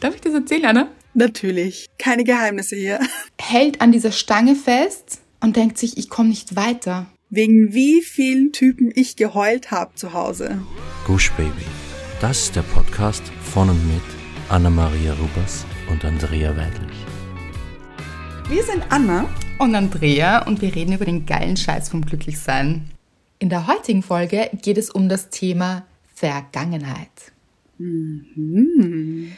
Darf ich das erzählen, Anna? Natürlich. Keine Geheimnisse hier. Hält an dieser Stange fest und denkt sich, ich komme nicht weiter. Wegen wie vielen Typen ich geheult habe zu Hause. Gush Baby. Das ist der Podcast von und mit Anna-Maria Rubers und Andrea Weidlich. Wir sind Anna und Andrea und wir reden über den geilen Scheiß vom Glücklichsein. In der heutigen Folge geht es um das Thema Vergangenheit. Mhm.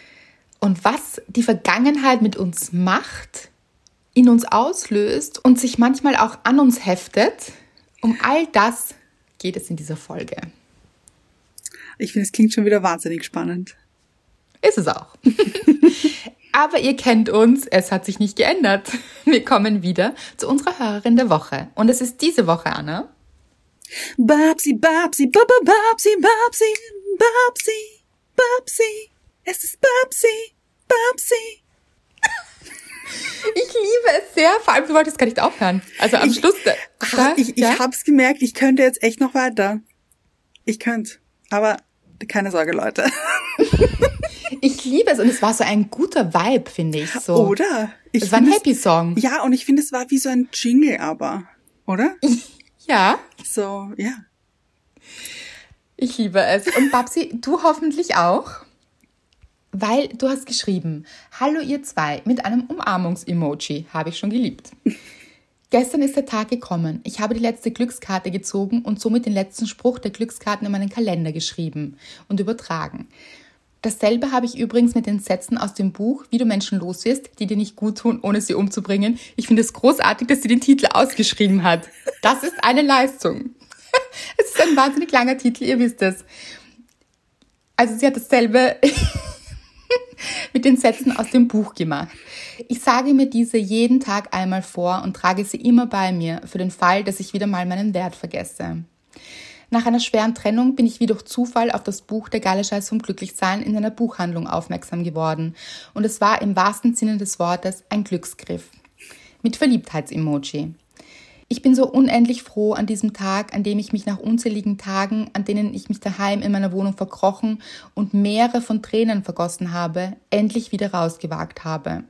Und was die Vergangenheit mit uns macht, in uns auslöst und sich manchmal auch an uns heftet, um all das geht es in dieser Folge. Ich finde, es klingt schon wieder wahnsinnig spannend. Ist es auch. Aber ihr kennt uns, es hat sich nicht geändert. Wir kommen wieder zu unserer Hörerin der Woche. Und es ist diese Woche, Anna. Babsi, Babsi, Babsi, Babsi, Babsi, Babsi. Es ist Babsi, Babsi. Ich liebe es sehr, vor allem du wolltest gar nicht aufhören. Also am ich, Schluss. Ach, ich, ja? ich hab's gemerkt, ich könnte jetzt echt noch weiter. Ich könnte. Aber keine Sorge, Leute. Ich liebe es und es war so ein guter Vibe, finde ich. So. Oder? Ich es war ein Happy Song. Ja, und ich finde, es war wie so ein Jingle, aber, oder? ja. So, ja. Ich liebe es. Und Babsi, du hoffentlich auch. Weil du hast geschrieben, hallo ihr zwei, mit einem Umarmungs-Emoji. Habe ich schon geliebt. Gestern ist der Tag gekommen. Ich habe die letzte Glückskarte gezogen und somit den letzten Spruch der Glückskarten in meinen Kalender geschrieben und übertragen. Dasselbe habe ich übrigens mit den Sätzen aus dem Buch Wie du Menschen loswirst, die dir nicht gut tun, ohne sie umzubringen. Ich finde es großartig, dass sie den Titel ausgeschrieben hat. Das ist eine Leistung. Es ist ein wahnsinnig langer Titel, ihr wisst es. Also sie hat dasselbe mit den Sätzen aus dem Buch gemacht. Ich sage mir diese jeden Tag einmal vor und trage sie immer bei mir für den Fall, dass ich wieder mal meinen Wert vergesse. Nach einer schweren Trennung bin ich wie durch Zufall auf das Buch Der geile Scheiß vom Glücklichsein in einer Buchhandlung aufmerksam geworden. Und es war im wahrsten Sinne des Wortes ein Glücksgriff. Mit Verliebtheitsemoji. Ich bin so unendlich froh an diesem Tag, an dem ich mich nach unzähligen Tagen, an denen ich mich daheim in meiner Wohnung verkrochen und Meere von Tränen vergossen habe, endlich wieder rausgewagt habe.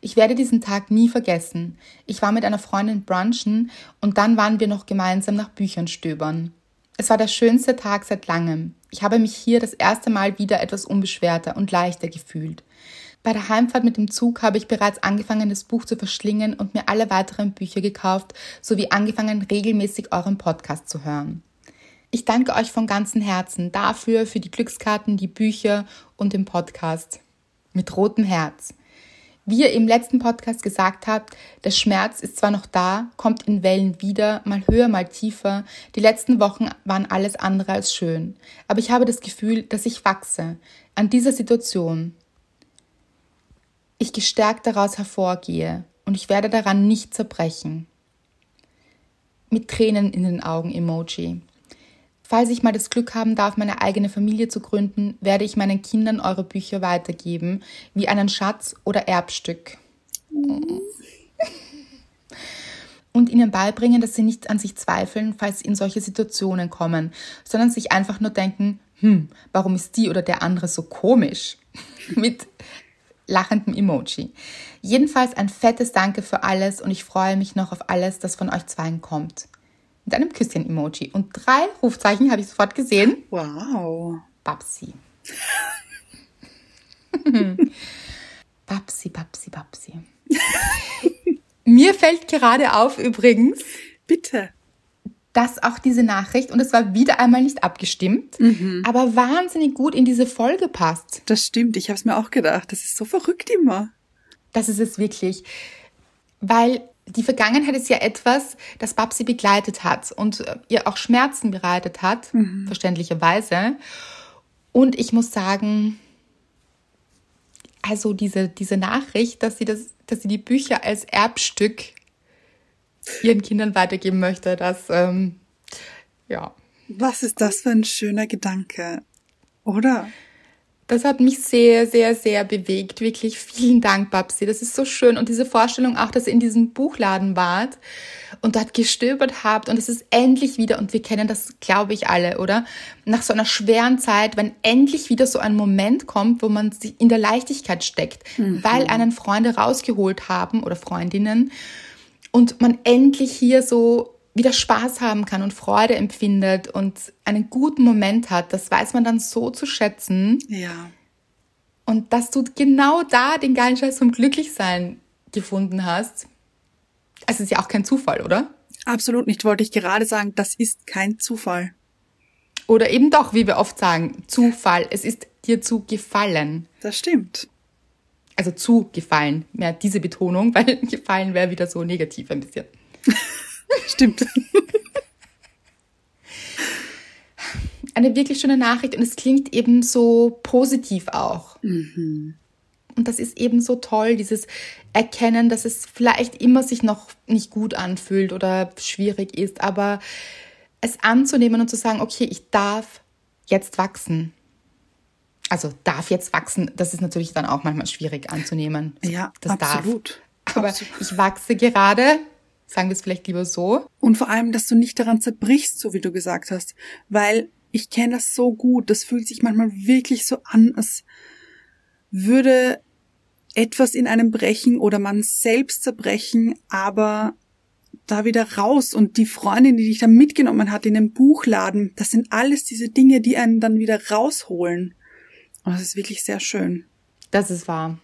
Ich werde diesen Tag nie vergessen. Ich war mit einer Freundin brunchen und dann waren wir noch gemeinsam nach Büchern stöbern. Es war der schönste Tag seit langem. Ich habe mich hier das erste Mal wieder etwas unbeschwerter und leichter gefühlt. Bei der Heimfahrt mit dem Zug habe ich bereits angefangen, das Buch zu verschlingen und mir alle weiteren Bücher gekauft, sowie angefangen, regelmäßig euren Podcast zu hören. Ich danke euch von ganzem Herzen dafür, für die Glückskarten, die Bücher und den Podcast. Mit rotem Herz. Wie ihr im letzten Podcast gesagt habt, der Schmerz ist zwar noch da, kommt in Wellen wieder, mal höher, mal tiefer. Die letzten Wochen waren alles andere als schön. Aber ich habe das Gefühl, dass ich wachse an dieser Situation. Ich gestärkt daraus hervorgehe und ich werde daran nicht zerbrechen. Mit Tränen in den Augen Emoji. Falls ich mal das Glück haben darf, meine eigene Familie zu gründen, werde ich meinen Kindern eure Bücher weitergeben, wie einen Schatz oder Erbstück. Und ihnen beibringen, dass sie nicht an sich zweifeln, falls sie in solche Situationen kommen, sondern sich einfach nur denken, hm, warum ist die oder der andere so komisch? Mit lachendem Emoji. Jedenfalls ein fettes Danke für alles und ich freue mich noch auf alles, das von euch zweien kommt mit einem Küsschen-Emoji. Und drei Rufzeichen habe ich sofort gesehen. Wow. Babsi. Babsi, Babsi, Babsi. Mir fällt gerade auf übrigens. Bitte. Dass auch diese Nachricht, und es war wieder einmal nicht abgestimmt, mhm. aber wahnsinnig gut in diese Folge passt. Das stimmt, ich habe es mir auch gedacht. Das ist so verrückt immer. Das ist es wirklich. Weil die Vergangenheit ist ja etwas, das Babsi begleitet hat und äh, ihr auch Schmerzen bereitet hat, mhm. verständlicherweise. Und ich muss sagen, also diese, diese Nachricht, dass sie, das, dass sie die Bücher als Erbstück ihren Kindern weitergeben möchte, das, ähm, ja. Was ist das für ein schöner Gedanke, oder? Das hat mich sehr, sehr, sehr bewegt. Wirklich vielen Dank, Babsi. Das ist so schön. Und diese Vorstellung auch, dass ihr in diesem Buchladen wart und dort gestöbert habt und es ist endlich wieder, und wir kennen das, glaube ich, alle, oder? Nach so einer schweren Zeit, wenn endlich wieder so ein Moment kommt, wo man sich in der Leichtigkeit steckt, mhm. weil einen Freunde rausgeholt haben oder Freundinnen und man endlich hier so wieder Spaß haben kann und Freude empfindet und einen guten Moment hat, das weiß man dann so zu schätzen. Ja. Und dass du genau da den geilen Scheiß vom Glücklichsein gefunden hast, es ist ja auch kein Zufall, oder? Absolut nicht, wollte ich gerade sagen, das ist kein Zufall. Oder eben doch, wie wir oft sagen, Zufall. Es ist dir zu gefallen. Das stimmt. Also zu gefallen, mehr diese Betonung, weil gefallen wäre wieder so negativ ein bisschen. Stimmt. Eine wirklich schöne Nachricht und es klingt eben so positiv auch. Mhm. Und das ist eben so toll, dieses Erkennen, dass es vielleicht immer sich noch nicht gut anfühlt oder schwierig ist, aber es anzunehmen und zu sagen, okay, ich darf jetzt wachsen. Also darf jetzt wachsen, das ist natürlich dann auch manchmal schwierig anzunehmen. Ja, das absolut. Darf. Aber absolut. ich wachse gerade Sagen wir es vielleicht lieber so. Und vor allem, dass du nicht daran zerbrichst, so wie du gesagt hast. Weil ich kenne das so gut. Das fühlt sich manchmal wirklich so an, als würde etwas in einem brechen oder man selbst zerbrechen, aber da wieder raus und die Freundin, die dich da mitgenommen hat in den Buchladen, das sind alles diese Dinge, die einen dann wieder rausholen. Und das ist wirklich sehr schön. Das ist wahr.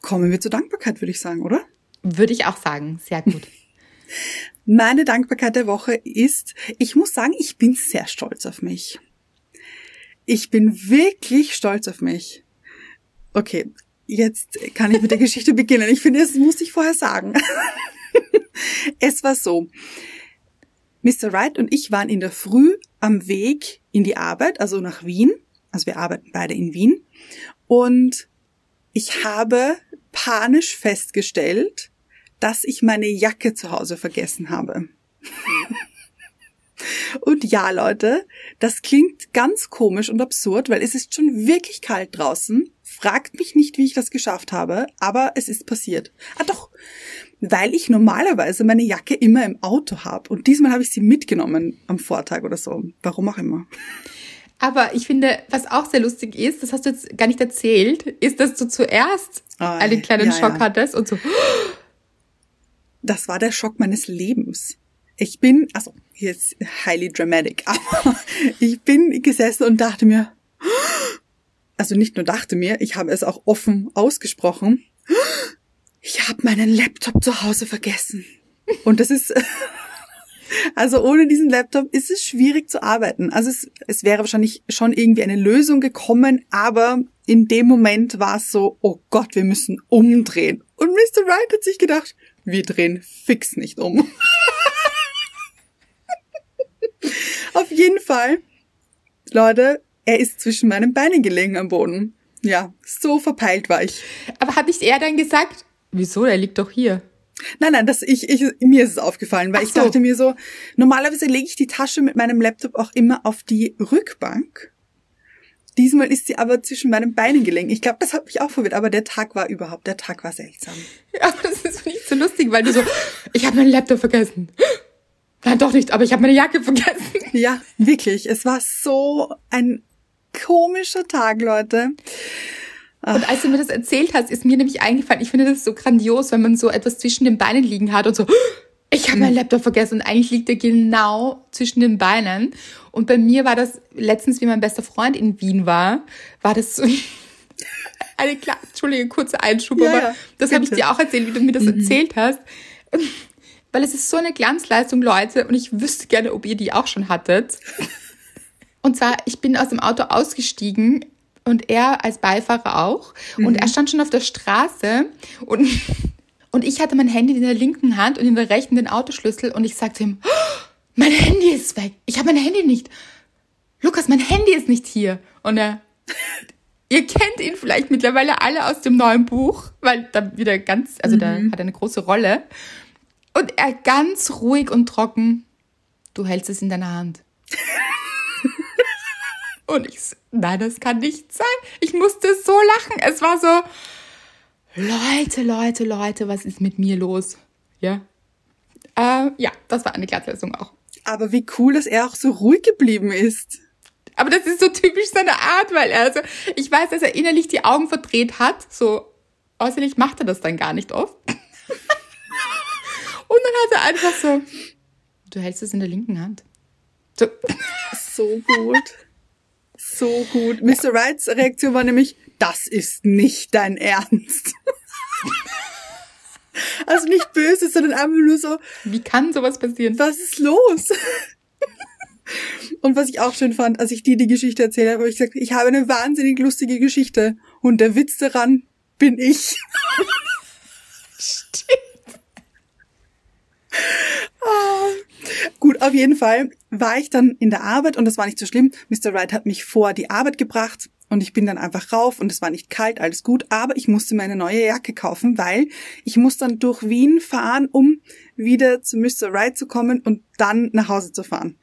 Kommen wir zur Dankbarkeit, würde ich sagen, oder? Würde ich auch sagen. Sehr gut. Meine Dankbarkeit der Woche ist, ich muss sagen, ich bin sehr stolz auf mich. Ich bin wirklich stolz auf mich. Okay, jetzt kann ich mit der Geschichte beginnen. Ich finde, das muss ich vorher sagen. es war so. Mr. Wright und ich waren in der Früh am Weg in die Arbeit, also nach Wien. Also wir arbeiten beide in Wien. Und ich habe panisch festgestellt, dass ich meine Jacke zu Hause vergessen habe. und ja, Leute, das klingt ganz komisch und absurd, weil es ist schon wirklich kalt draußen. Fragt mich nicht, wie ich das geschafft habe, aber es ist passiert. Ah doch, weil ich normalerweise meine Jacke immer im Auto habe und diesmal habe ich sie mitgenommen am Vortag oder so. Warum auch immer. Aber ich finde, was auch sehr lustig ist, das hast du jetzt gar nicht erzählt, ist, dass du zuerst oh, einen kleinen ja, Schock ja. hattest und so, das war der Schock meines Lebens. Ich bin, also jetzt highly dramatic, aber ich bin gesessen und dachte mir, also nicht nur dachte mir, ich habe es auch offen ausgesprochen, ich habe meinen Laptop zu Hause vergessen. Und das ist, also ohne diesen Laptop ist es schwierig zu arbeiten. Also es, es wäre wahrscheinlich schon irgendwie eine Lösung gekommen, aber in dem Moment war es so, oh Gott, wir müssen umdrehen. Und Mr. Wright hat sich gedacht, wir drehen fix nicht um. Auf jeden Fall, Leute, er ist zwischen meinen Beinen gelegen am Boden. Ja, so verpeilt war ich. Aber hat nicht er dann gesagt, wieso, er liegt doch hier? Nein, nein, das ich, ich mir ist es aufgefallen, weil so. ich dachte mir so, normalerweise lege ich die Tasche mit meinem Laptop auch immer auf die Rückbank Diesmal ist sie aber zwischen meinen Beinen gelegen. Ich glaube, das hat mich auch verwirrt, aber der Tag war überhaupt, der Tag war seltsam. Ja, aber das ist nicht so lustig, weil du so, ich habe meinen Laptop vergessen. Nein, doch nicht, aber ich habe meine Jacke vergessen. Ja, wirklich. Es war so ein komischer Tag, Leute. Und als du mir das erzählt hast, ist mir nämlich eingefallen, ich finde das so grandios, wenn man so etwas zwischen den Beinen liegen hat und so, ich habe meinen Laptop vergessen und eigentlich liegt er genau zwischen den Beinen. Und bei mir war das letztens, wie mein bester Freund in Wien war, war das so eine klar, Entschuldige, kurze Einschub, ja, aber ja, das habe ich dir auch erzählt, wie du mir das mhm. erzählt hast. Weil es ist so eine Glanzleistung, Leute, und ich wüsste gerne, ob ihr die auch schon hattet. Und zwar, ich bin aus dem Auto ausgestiegen und er als Beifahrer auch. Mhm. Und er stand schon auf der Straße und und ich hatte mein Handy in der linken Hand und in der rechten den Autoschlüssel und ich sagte ihm, oh, mein Handy ist weg. Ich habe mein Handy nicht. Lukas, mein Handy ist nicht hier. Und er, ihr kennt ihn vielleicht mittlerweile alle aus dem neuen Buch, weil da wieder ganz, also mhm. da hat er eine große Rolle. Und er ganz ruhig und trocken, du hältst es in deiner Hand. Und ich, nein, das kann nicht sein. Ich musste so lachen. Es war so, Leute, Leute, Leute, was ist mit mir los? Ja. Äh, ja, das war eine Glattlösung auch. Aber wie cool, dass er auch so ruhig geblieben ist. Aber das ist so typisch seine Art, weil er, also, ich weiß, dass er innerlich die Augen verdreht hat. So, äußerlich macht er das dann gar nicht oft. Und dann hat er einfach so, du hältst es in der linken Hand. So. So gut. So gut. Mr. Wrights Reaktion war nämlich, das ist nicht dein Ernst. also nicht böse, sondern einfach nur so, Wie kann sowas passieren? was ist los? Und was ich auch schön fand, als ich dir die Geschichte erzählt habe, habe ich gesagt, ich habe eine wahnsinnig lustige Geschichte. Und der Witz daran bin ich. Ah. Gut, auf jeden Fall war ich dann in der Arbeit und das war nicht so schlimm. Mr. Wright hat mich vor die Arbeit gebracht und ich bin dann einfach rauf und es war nicht kalt, alles gut, aber ich musste mir eine neue Jacke kaufen, weil ich muss dann durch Wien fahren, um wieder zu Mr. Wright zu kommen und dann nach Hause zu fahren.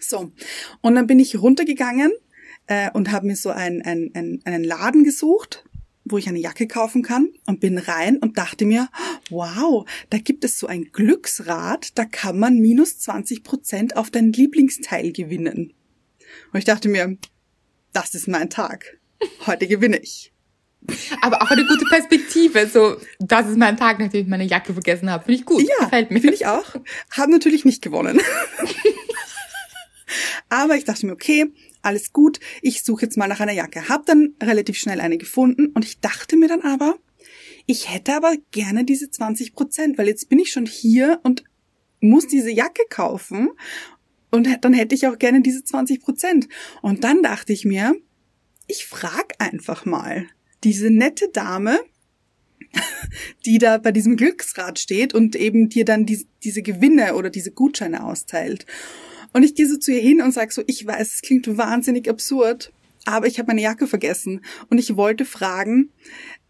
So, und dann bin ich runtergegangen äh, und habe mir so ein, ein, ein, einen Laden gesucht, wo ich eine Jacke kaufen kann und bin rein und dachte mir, wow, da gibt es so ein Glücksrad, da kann man minus 20 Prozent auf dein Lieblingsteil gewinnen. Und ich dachte mir, das ist mein Tag. Heute gewinne ich. Aber auch eine gute Perspektive. So, das ist mein Tag, nachdem ich meine Jacke vergessen habe. Finde ich gut. Ja, Gefällt mir. finde ich auch. Haben natürlich nicht gewonnen. Aber ich dachte mir, okay, alles gut, ich suche jetzt mal nach einer Jacke. Hab dann relativ schnell eine gefunden und ich dachte mir dann aber, ich hätte aber gerne diese 20 Prozent, weil jetzt bin ich schon hier und muss diese Jacke kaufen und dann hätte ich auch gerne diese 20 Prozent. Und dann dachte ich mir, ich frag einfach mal diese nette Dame, die da bei diesem Glücksrad steht und eben dir dann die, diese Gewinne oder diese Gutscheine austeilt. Und ich gehe so zu ihr hin und sage so, ich weiß, es klingt wahnsinnig absurd, aber ich habe meine Jacke vergessen und ich wollte fragen,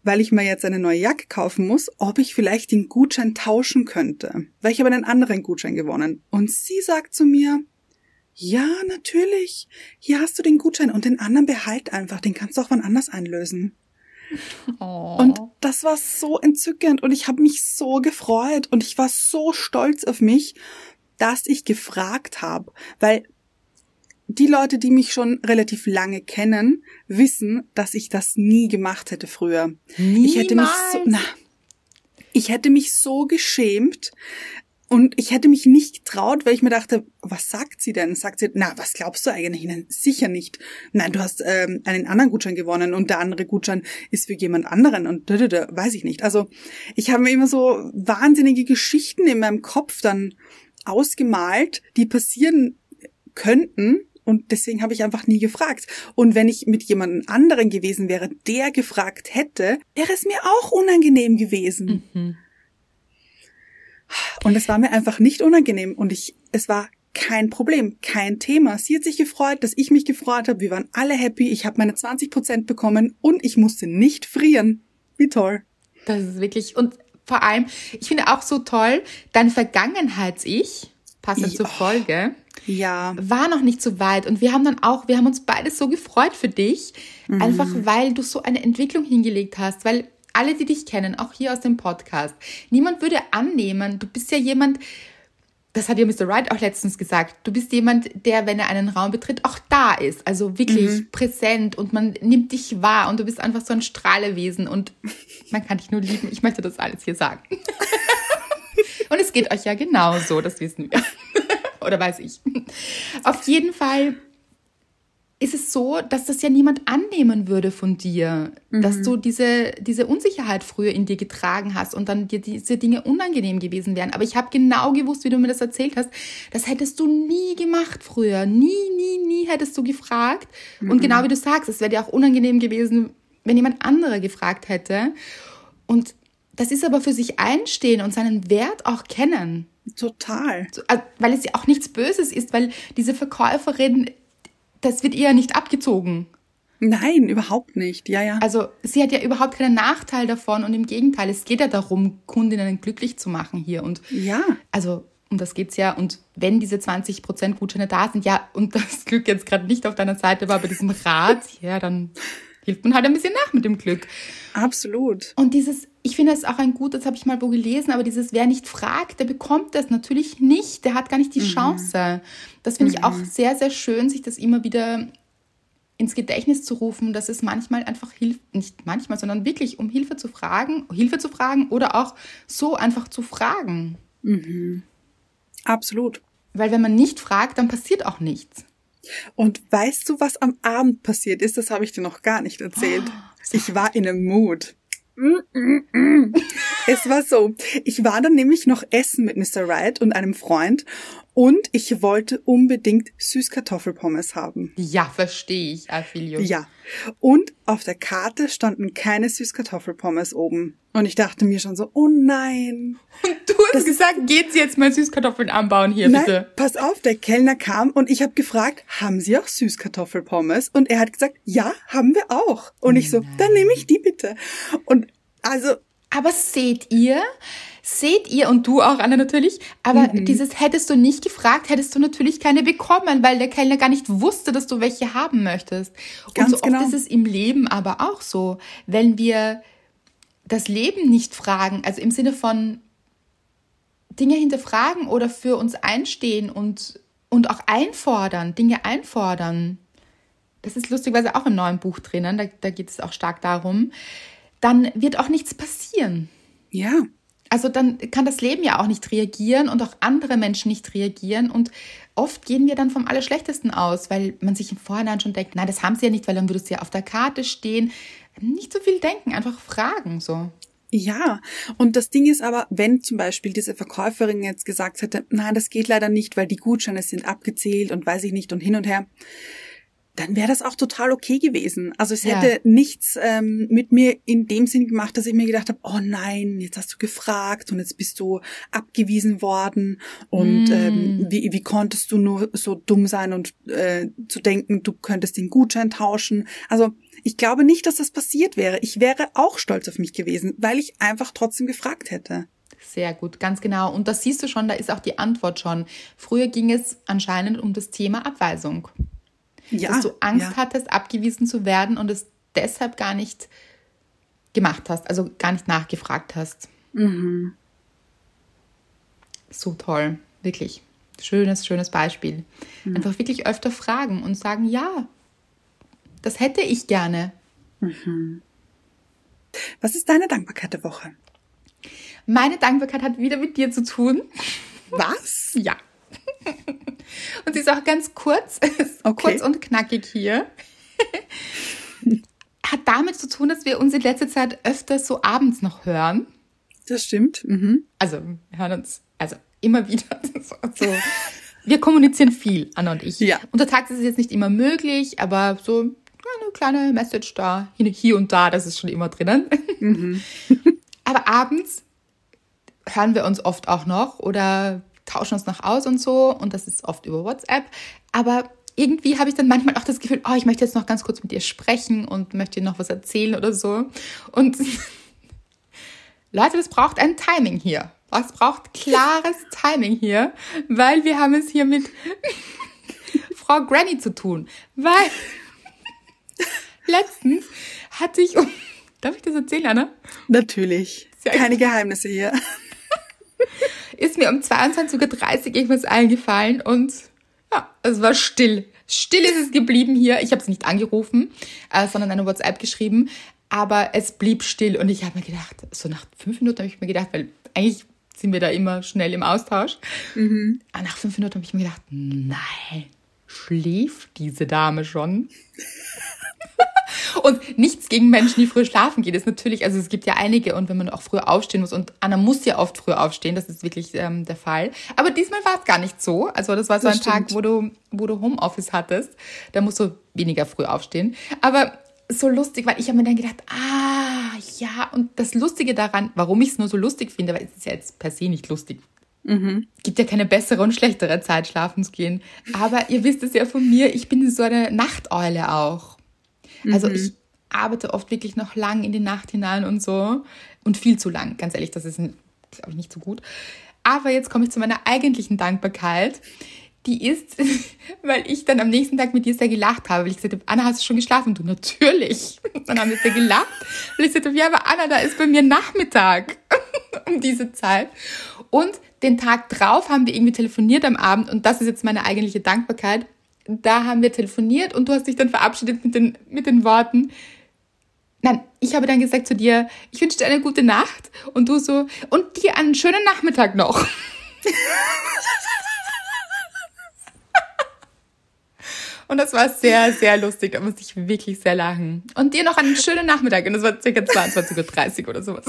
weil ich mir jetzt eine neue Jacke kaufen muss, ob ich vielleicht den Gutschein tauschen könnte, weil ich habe einen anderen Gutschein gewonnen. Und sie sagt zu mir, ja, natürlich, hier hast du den Gutschein und den anderen behalt einfach, den kannst du auch wann anders einlösen. Oh. Und das war so entzückend und ich habe mich so gefreut und ich war so stolz auf mich, dass ich gefragt habe, weil die Leute, die mich schon relativ lange kennen, wissen, dass ich das nie gemacht hätte früher. Ich hätte mich so, na, ich hätte mich so geschämt und ich hätte mich nicht getraut, weil ich mir dachte, was sagt sie denn? Sagt sie, na, was glaubst du eigentlich? Nein, sicher nicht. Nein, du hast ähm, einen anderen Gutschein gewonnen und der andere Gutschein ist für jemand anderen und da, da, da, weiß ich nicht. Also ich habe mir immer so wahnsinnige Geschichten in meinem Kopf dann ausgemalt, die passieren könnten. Und deswegen habe ich einfach nie gefragt. Und wenn ich mit jemandem anderen gewesen wäre, der gefragt hätte, wäre es mir auch unangenehm gewesen. Mhm. Und es war mir einfach nicht unangenehm. Und ich, es war kein Problem, kein Thema. Sie hat sich gefreut, dass ich mich gefreut habe. Wir waren alle happy. Ich habe meine 20 Prozent bekommen und ich musste nicht frieren. Wie toll. Das ist wirklich, und vor allem, ich finde auch so toll, dein Vergangenheits-Ich, passend Ja. zur Folge, Ja. war noch nicht so weit. Und wir haben dann auch, wir haben uns beide so gefreut für dich, Mhm. einfach weil du so eine Entwicklung hingelegt hast, weil alle, die dich kennen, auch hier aus dem Podcast, niemand würde annehmen, du bist ja jemand, das hat ja Mr. Wright auch letztens gesagt, du bist jemand, der, wenn er einen Raum betritt, auch da ist, also wirklich Mhm. präsent und man nimmt dich wahr und du bist einfach so ein Strahlewesen und man kann dich nur lieben. Ich möchte das alles hier sagen. und es geht euch ja genauso, das wissen wir. Oder weiß ich. Auf jeden Fall ist es so, dass das ja niemand annehmen würde von dir, dass du diese, diese Unsicherheit früher in dir getragen hast und dann dir diese Dinge unangenehm gewesen wären. Aber ich habe genau gewusst, wie du mir das erzählt hast. Das hättest du nie gemacht früher. Nie, nie, nie hättest du gefragt. Und genau wie du sagst, es wäre dir auch unangenehm gewesen, wenn jemand anderer gefragt hätte. Und das ist aber für sich einstehen und seinen Wert auch kennen. Total. Äh, weil es ja auch nichts Böses ist, weil diese Verkäuferin, das wird ihr ja nicht abgezogen. Nein, überhaupt nicht. Ja, ja. Also sie hat ja überhaupt keinen Nachteil davon und im Gegenteil, es geht ja darum, Kundinnen glücklich zu machen hier und Ja. also um das geht's ja. Und wenn diese 20% Gutscheine da sind, ja, und das Glück jetzt gerade nicht auf deiner Seite war bei diesem Rad, ja, dann hilft man halt ein bisschen nach mit dem Glück. Absolut. Und dieses, ich finde es auch ein gut, das habe ich mal wo gelesen, aber dieses, wer nicht fragt, der bekommt das natürlich nicht, der hat gar nicht die Chance. Das finde ich auch sehr, sehr schön, sich das immer wieder ins Gedächtnis zu rufen, dass es manchmal einfach hilft, nicht manchmal, sondern wirklich um Hilfe zu fragen, Hilfe zu fragen oder auch so einfach zu fragen. Absolut. Weil wenn man nicht fragt, dann passiert auch nichts. Und weißt du, was am Abend passiert ist? Das habe ich dir noch gar nicht erzählt. Ich war in einem Mood. Es war so, ich war dann nämlich noch essen mit Mr. Wright und einem Freund und ich wollte unbedingt Süßkartoffelpommes haben. Ja, verstehe ich, Afilio. Ja. Und auf der Karte standen keine Süßkartoffelpommes oben. Und ich dachte mir schon so, oh nein. Und du hast gesagt, geht sie jetzt mal Süßkartoffeln anbauen hier, Nein, bitte. pass auf, der Kellner kam und ich habe gefragt, haben Sie auch Süßkartoffelpommes? Und er hat gesagt, ja, haben wir auch. Und ich so, dann nehme ich die bitte. Und also, Aber seht ihr, seht ihr und du auch, Anna natürlich, aber Mhm. dieses hättest du nicht gefragt, hättest du natürlich keine bekommen, weil der Kellner gar nicht wusste, dass du welche haben möchtest. Und Ganz so oft genau. ist es im Leben aber auch so, wenn wir das Leben nicht fragen, also im Sinne von Dinge hinterfragen oder für uns einstehen und, und auch einfordern, Dinge einfordern, das ist lustigerweise auch im neuen Buch drinnen, da, da geht es auch stark darum, dann wird auch nichts passieren. ja, Also dann kann das Leben ja auch nicht reagieren und auch andere Menschen nicht reagieren. Und oft gehen wir dann vom Allerschlechtesten aus, weil man sich im Vorhinein schon denkt, nein, das haben sie ja nicht, weil dann würde es ja auf der Karte stehen. Nicht so viel denken, einfach fragen so. Ja, und das Ding ist aber, wenn zum Beispiel diese Verkäuferin jetzt gesagt hätte, nein, das geht leider nicht, weil die Gutscheine sind abgezählt und weiß ich nicht und hin und her, dann wäre das auch total okay gewesen. Also es Ja. hätte nichts ähm, mit mir in dem Sinn gemacht, dass ich mir gedacht habe, oh nein, jetzt hast du gefragt und jetzt bist du abgewiesen worden und ähm, wie, wie konntest du nur so dumm sein und äh, zu denken, du könntest den Gutschein tauschen. Also ich glaube nicht, dass das passiert wäre. Ich wäre auch stolz auf mich gewesen, weil ich einfach trotzdem gefragt hätte. Sehr gut, ganz genau. Und das siehst du schon, da ist auch die Antwort schon. Früher ging es anscheinend um das Thema Abweisung. Ja, dass du Angst ja. hattest, abgewiesen zu werden und es deshalb gar nicht gemacht hast, also gar nicht nachgefragt hast. Mhm. So toll, wirklich. Schönes, schönes Beispiel. Mhm. Einfach wirklich öfter fragen und sagen, ja, das hätte ich gerne. Was ist deine Dankbarkeit der Woche? Meine Dankbarkeit hat wieder mit dir zu tun. Was? Ja. Und sie ist auch ganz kurz, Okay. kurz und knackig hier. Hat damit zu tun, dass wir uns in letzter Zeit öfter so abends noch hören. Das stimmt. Mhm. Also, wir hören uns, also immer wieder. So. Wir kommunizieren viel, Anna und ich. Ja. Untertags ist es jetzt nicht immer möglich, aber so eine kleine Message da, hier- hier und da, das ist schon immer drinnen. aber abends hören wir uns oft auch noch oder tauschen uns noch aus und so. Und das ist oft über WhatsApp. Aber irgendwie habe ich dann manchmal auch das Gefühl, oh, ich möchte jetzt noch ganz kurz mit dir sprechen und möchte dir noch was erzählen oder so. Und Leute, das braucht ein Timing hier. Es braucht klares Timing hier, weil wir haben es hier mit Frau Granny zu tun. Weil letztens hatte ich um... Darf ich das erzählen, Anna? Natürlich. Keine Geheimnisse hier. Ist mir um 22.30 Uhr irgendwas eingefallen und ja, es war still. Still ist es geblieben hier. Ich habe es nicht angerufen, äh, sondern eine WhatsApp geschrieben, aber es blieb still und ich habe mir gedacht, so nach fünf Minuten habe ich mir gedacht, weil eigentlich sind wir da immer schnell im Austausch. Aber nach fünf Minuten habe ich mir gedacht, nein, schläft diese Dame schon? Und nichts gegen Menschen, die früh schlafen gehen. Das ist natürlich, also es gibt ja einige und wenn man auch früher aufstehen muss und Anna muss ja oft früh aufstehen, das ist wirklich ähm, der Fall. Aber diesmal war es gar nicht so. Also das war so Das ein Tag, stimmt. wo du, wo du Homeoffice hattest. Da musst du weniger früh aufstehen. Aber so lustig, weil ich habe mir dann gedacht, ah, ja, und das Lustige daran, warum ich es nur so lustig finde, weil es ist ja jetzt per se nicht lustig, gibt ja keine bessere und schlechtere Zeit, schlafen zu gehen. Aber ihr wisst es ja von mir, ich bin so eine Nachteule auch. Also ich arbeite oft wirklich noch lang in die Nacht hinein und so. Und viel zu lang, ganz ehrlich, das ist, glaube ich, nicht so gut. Aber jetzt komme ich zu meiner eigentlichen Dankbarkeit. Die ist, weil ich dann am nächsten Tag mit dir sehr gelacht habe, weil ich gesagt habe, Anna, hast du schon geschlafen? Und du, natürlich. Dann haben wir sehr gelacht. Weil ich gesagt habe, ja, aber Anna, da ist bei mir Nachmittag um diese Zeit. Und den Tag drauf haben wir irgendwie telefoniert am Abend und das ist jetzt meine eigentliche Dankbarkeit. Da haben wir telefoniert und du hast dich dann verabschiedet mit den, mit den Worten, Nein, ich habe dann gesagt zu dir, ich wünsche dir eine gute Nacht und du so, und dir einen schönen Nachmittag noch. und das war sehr, sehr lustig. Da musste ich wirklich sehr lachen. Und dir noch einen schönen Nachmittag. Und das war circa 22.30 Uhr oder sowas.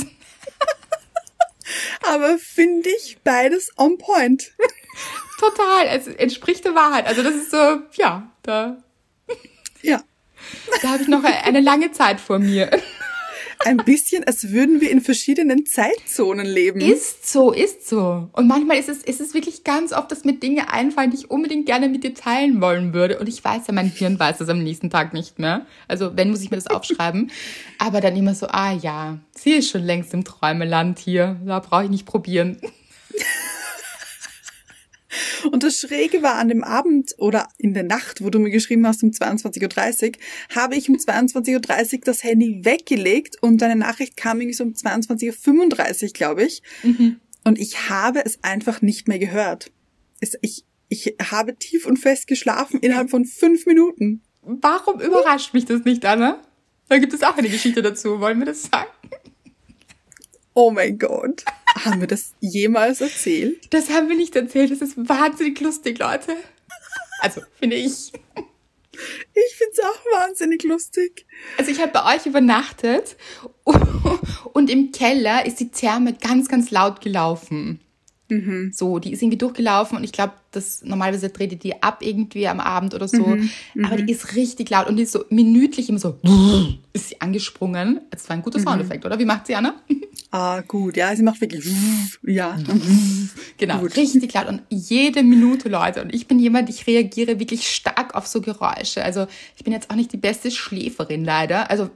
Aber finde ich beides on point. Total. Es entspricht der Wahrheit. Also das ist so, ja, da. Ja. Da habe ich noch eine lange Zeit vor mir. Ein bisschen, als würden wir in verschiedenen Zeitzonen leben. Ist so, ist so. Und manchmal ist es, ist es wirklich ganz oft, dass mir Dinge einfallen, die ich unbedingt gerne mit dir teilen wollen würde. Und ich weiß ja, mein Hirn weiß das am nächsten Tag nicht mehr. Also wenn, muss ich mir das aufschreiben. Aber dann immer so, ah ja, sie ist schon längst im Träumeland hier. Da brauche ich nicht probieren. Das Schräge war an dem Abend oder in der Nacht, wo du mir geschrieben hast um 22.30 Uhr, habe ich um 22.30 Uhr das Handy weggelegt und deine Nachricht kam irgendwie so um 22.35 Uhr, glaube ich. Mhm. Und ich habe es einfach nicht mehr gehört. Es, ich, ich habe tief und fest geschlafen innerhalb von fünf Minuten. Warum überrascht mich das nicht, Anna? Da gibt es auch eine Geschichte dazu. Wollen wir das sagen? Oh mein Gott. Haben wir das jemals erzählt? Das haben wir nicht erzählt. Das ist wahnsinnig lustig, Leute. Also, finde ich. Ich finde es auch wahnsinnig lustig. Also ich habe bei euch übernachtet und im Keller ist die Therme ganz, ganz laut gelaufen. Mhm. So, die ist irgendwie durchgelaufen und ich glaube, das normalerweise dreht die die ab irgendwie am Abend oder so. Mhm. Aber die mhm. ist richtig laut und die ist so minütlich immer so ist sie angesprungen. Das war ein guter mhm. Soundeffekt, oder? Wie macht sie, Anna? Ah, gut. Ja, sie macht wirklich ja. Genau, gut. richtig laut und jede Minute, Leute. Und ich bin jemand, ich reagiere wirklich stark auf so Geräusche. Also ich bin jetzt auch nicht die beste Schläferin leider. Also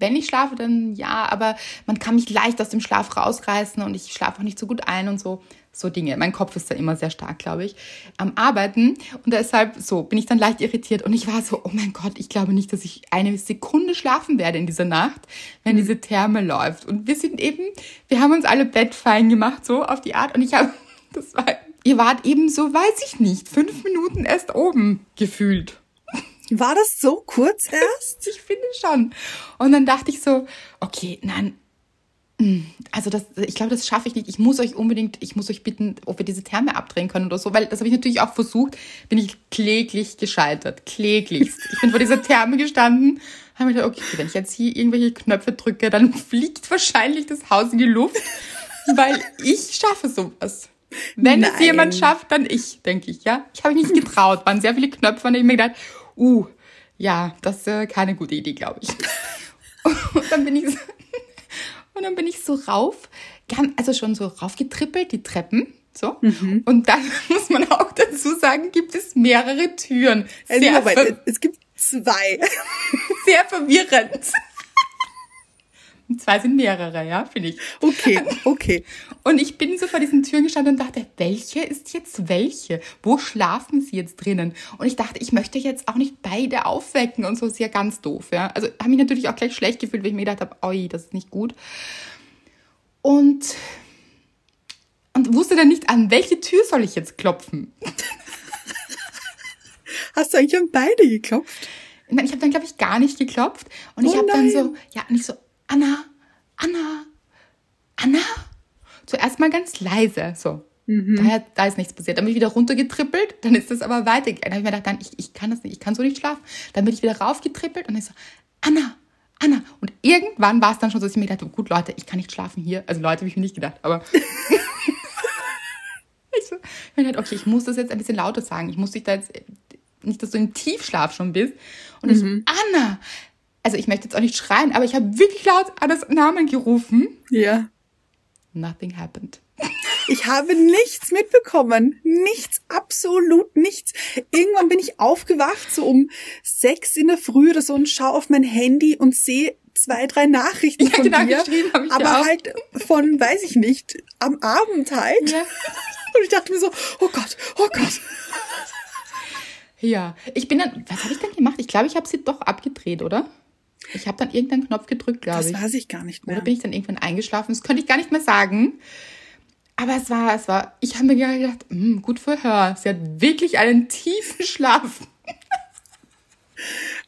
wenn ich schlafe, dann ja, aber man kann mich leicht aus dem Schlaf rausreißen und ich schlafe auch nicht so gut ein und so so Dinge. Mein Kopf ist da immer sehr stark, glaube ich, am Arbeiten. Und deshalb so bin ich dann leicht irritiert. Und ich war so, oh mein Gott, ich glaube nicht, dass ich eine Sekunde schlafen werde in dieser Nacht, wenn mhm. diese Therme läuft. Und wir sind eben, wir haben uns alle bettfein gemacht, so auf die Art. Und ich habe, das war, ihr wart eben so, weiß ich nicht, fünf Minuten erst oben gefühlt. War das so kurz erst? ich finde schon. Und dann dachte ich so, okay, nein, also das, ich glaube, das schaffe ich nicht. Ich muss euch unbedingt, ich muss euch bitten, ob wir diese Therme abdrehen können oder so, weil das habe ich natürlich auch versucht, bin ich kläglich gescheitert. Kläglichst. Ich bin vor dieser Therme gestanden, habe mir gedacht, okay, wenn ich jetzt hier irgendwelche Knöpfe drücke, dann fliegt wahrscheinlich das Haus in die Luft, weil ich schaffe sowas. Wenn Nein. es jemand schafft, dann ich, denke ich, ja. Ich habe mich nicht getraut, waren sehr viele Knöpfe und ich mir gedacht, uh, ja, das ist äh, keine gute Idee, glaube ich. Und dann bin ich so, und dann bin ich so rauf, also schon so raufgetrippelt, die Treppen. So. Mhm. Und dann muss man auch dazu sagen, gibt es mehrere Türen. Sehr also, es gibt zwei. Sehr verwirrend. Und zwei sind mehrere, ja, finde ich. Okay, okay. Und ich bin so vor diesen Türen gestanden und dachte, welche ist jetzt welche? Wo schlafen sie jetzt drinnen? Und ich dachte, ich möchte jetzt auch nicht beide aufwecken und so, ist ja ganz doof, ja. Also habe mich natürlich auch gleich schlecht gefühlt, weil ich mir gedacht habe, oi, das ist nicht gut. Und, und wusste dann nicht, an welche Tür soll ich jetzt klopfen? Hast du eigentlich an beide geklopft? Nein, ich habe dann, glaube ich, gar nicht geklopft. Und oh ich habe dann so, ja, nicht so, Anna, Anna, Anna zuerst mal ganz leise, so. Mhm. Da, da ist nichts passiert. Dann bin ich wieder runtergetrippelt, dann ist das aber weitergegangen. Dann habe ich mir gedacht, dann, ich, ich kann das nicht, ich kann so nicht schlafen. Dann bin ich wieder raufgetrippelt und ich so, Anna, Anna. Und irgendwann war es dann schon so, dass ich mir gedacht habe, gut, Leute, ich kann nicht schlafen hier. Also Leute habe ich mir nicht gedacht, aber ich so, ich mir gedacht, okay, ich muss das jetzt ein bisschen lauter sagen. Ich muss dich da jetzt, nicht, dass du im Tiefschlaf schon bist. Und mhm. ich so, mhm. Anna. Also ich möchte jetzt auch nicht schreien, aber ich habe wirklich laut Annas Namen gerufen. Ja. Nothing happened. Ich habe nichts mitbekommen. Nichts, absolut nichts. Irgendwann bin ich aufgewacht, so um sechs in der Früh oder so, und schaue auf mein Handy und sehe zwei, drei Nachrichten Ja, von genau, dir, aber halt von, weiß ich nicht, am Abend halt. Ja. Und ich dachte mir so, oh Gott, oh Gott. Ja, ich bin dann, was habe ich denn gemacht? Ich glaube, ich habe sie doch abgedreht, oder? Ich habe dann irgendeinen Knopf gedrückt, glaube Das ich. weiß ich gar nicht mehr. Oder bin ich dann irgendwann eingeschlafen? Das könnte ich gar nicht mehr sagen. Aber es war, es war, ich habe mir gedacht, hm, gut Verhör. Sie hat wirklich einen tiefen Schlaf.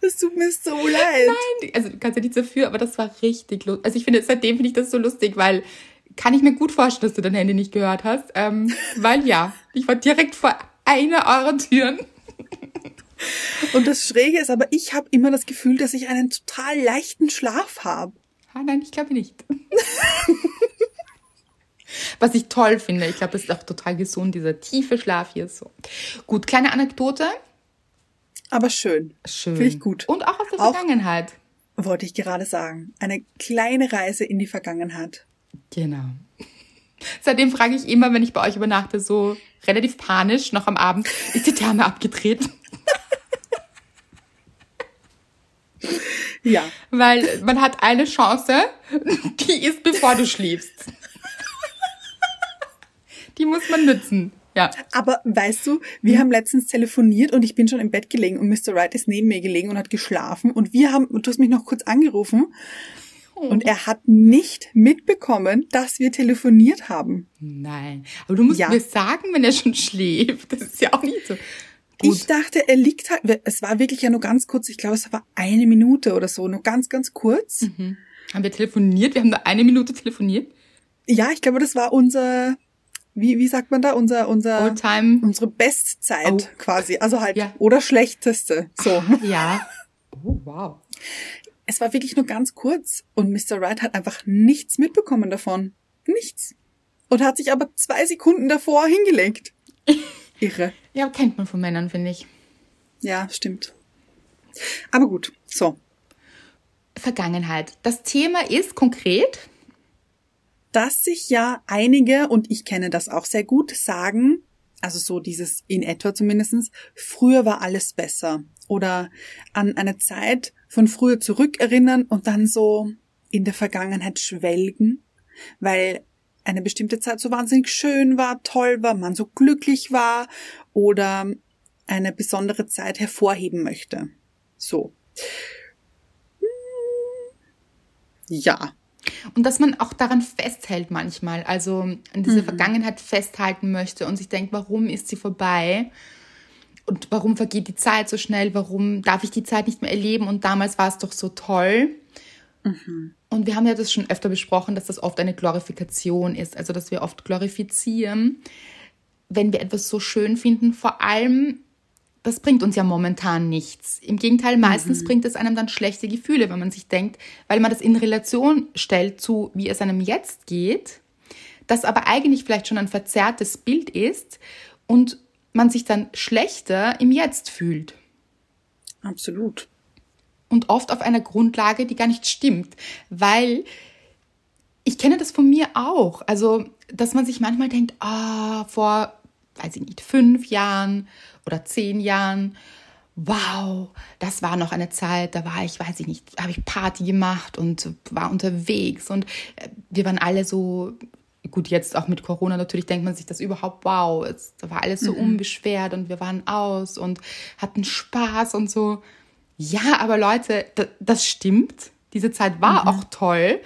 Das tut mir so leid. Nein, also du kannst ja nichts dafür, aber das war richtig lustig. Also ich finde, seitdem finde ich das so lustig, weil kann ich mir gut vorstellen, dass du dein Handy nicht gehört hast. Ähm, weil ja, ich war direkt vor einer eurer Türen. Und das Schräge ist aber, ich habe immer das Gefühl, dass ich einen total leichten Schlaf habe. Ah, nein, ich glaube nicht. Was ich toll finde, ich glaube, das ist auch total gesund, dieser tiefe Schlaf hier so. Gut, kleine Anekdote. Aber schön. Schön. Finde ich gut. Und auch aus der Auch- Vergangenheit. Wollte ich gerade sagen. Eine kleine Reise in die Vergangenheit. Genau. Seitdem frage ich immer, wenn ich bei euch übernachte, so relativ panisch, noch am Abend, ist die Therme abgedreht? Ja. Weil man hat eine Chance, die ist, bevor du schläfst. Die muss man nützen. Ja. Aber weißt du, wir haben letztens telefoniert und ich bin schon im Bett gelegen und Mr. Wright ist neben mir gelegen und hat geschlafen und wir haben, du hast mich noch kurz angerufen und er hat nicht mitbekommen, dass wir telefoniert haben. Nein. Aber du musst Ja. mir sagen, wenn er schon schläft. Das ist ja auch nicht so. Gut. Ich dachte, er liegt halt, es war wirklich ja nur ganz kurz, ich glaube, es war eine Minute oder so, nur ganz, ganz kurz. Mhm. Haben wir telefoniert? Wir haben nur eine Minute telefoniert. Ja, ich glaube, das war unser, wie, wie sagt man da, unser, unser, Oldtime. unsere Bestzeit Oh. quasi, also halt, Ja. oder schlechteste, so. Ja. Oh, wow. Es war wirklich nur ganz kurz und Mr. Wright hat einfach nichts mitbekommen davon. Nichts. Und hat sich aber zwei Sekunden davor hingelegt. Irre. Ja, kennt man von Männern, finde ich. Ja, stimmt. Aber gut, so. Vergangenheit. Das Thema ist konkret. Dass sich ja einige, und ich kenne das auch sehr gut, sagen, also so dieses in etwa zumindestens, früher war alles besser. Oder an eine Zeit von früher zurückerinnern und dann so in der Vergangenheit schwelgen, weil eine bestimmte Zeit so wahnsinnig schön war, toll war, man so glücklich war oder eine besondere Zeit hervorheben möchte. So. Hm. Ja. Und dass man auch daran festhält manchmal, also an dieser Vergangenheit festhalten möchte und sich denkt, warum ist sie vorbei? Und warum vergeht die Zeit so schnell? Warum darf ich die Zeit nicht mehr erleben? Und damals war es doch so toll. Und wir haben ja das schon öfter besprochen, dass das oft eine Glorifikation ist, also dass wir oft glorifizieren, wenn wir etwas so schön finden, vor allem das bringt uns ja momentan nichts. Im Gegenteil, meistens bringt es einem dann schlechte Gefühle, wenn man sich denkt, weil man das in Relation stellt zu, wie es einem jetzt geht, das aber eigentlich vielleicht schon ein verzerrtes Bild ist und man sich dann schlechter im Jetzt fühlt. Absolut. Und oft auf einer Grundlage, die gar nicht stimmt, weil ich kenne das von mir auch. Also, dass man sich manchmal denkt, ah, vor, weiß ich nicht, fünf Jahren oder zehn Jahren, wow, das war noch eine Zeit, da war ich, weiß ich nicht, habe ich Party gemacht und war unterwegs und äh, wir waren alle so, gut, jetzt auch mit Corona natürlich denkt man sich das überhaupt, wow, es, da war alles so unbeschwert und wir waren aus und hatten Spaß und so. Ja, aber Leute, das, stimmt. Diese Zeit war auch toll.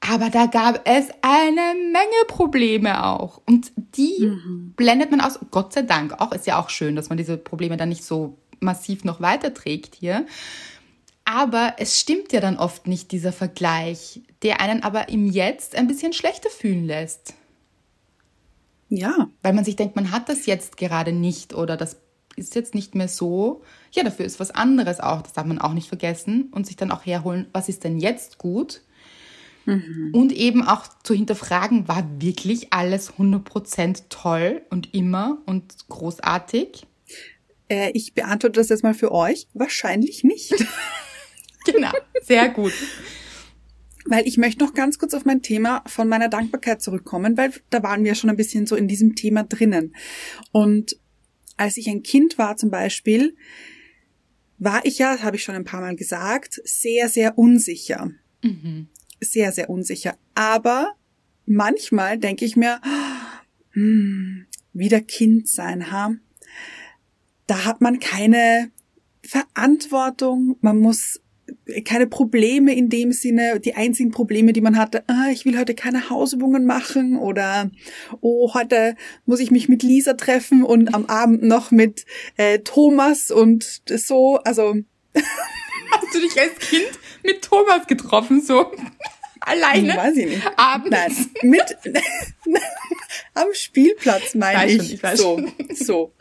Aber da gab es eine Menge Probleme auch. Und die blendet man aus. Gott sei Dank. Auch ist ja auch schön, dass man diese Probleme dann nicht so massiv noch weiterträgt hier. Aber es stimmt ja dann oft nicht, dieser Vergleich, der einen aber im Jetzt ein bisschen schlechter fühlen lässt. Ja, Weil man sich denkt, man hat das jetzt gerade nicht oder das ist jetzt nicht mehr so. Ja, dafür ist was anderes auch. Das darf man auch nicht vergessen und sich dann auch herholen, was ist denn jetzt gut? Und eben auch zu hinterfragen, war wirklich alles 100% toll und immer und großartig? äh, ich beantworte das jetzt mal für euch. Wahrscheinlich nicht. Genau, sehr gut. Weil ich möchte noch ganz kurz auf mein Thema von meiner Dankbarkeit zurückkommen, weil da waren wir schon ein bisschen so in diesem Thema drinnen. Und als ich ein Kind war zum Beispiel, war ich ja, das habe ich schon ein paar Mal gesagt, sehr, sehr unsicher. Sehr, sehr unsicher. Aber manchmal denke ich mir, hm, wieder Kind sein, ha? Da hat man keine Verantwortung, man muss keine Probleme in dem Sinne, die einzigen Probleme, die man hatte, ah, ich will heute keine Hausübungen machen oder oh, heute muss ich mich mit Lisa treffen und am Abend noch mit äh, Thomas und so, also Hast du dich als Kind mit Thomas getroffen, so alleine? weiß ich nicht. Abends? Nein, mit am Spielplatz meine ich. schon, ich weiß so, schon. so.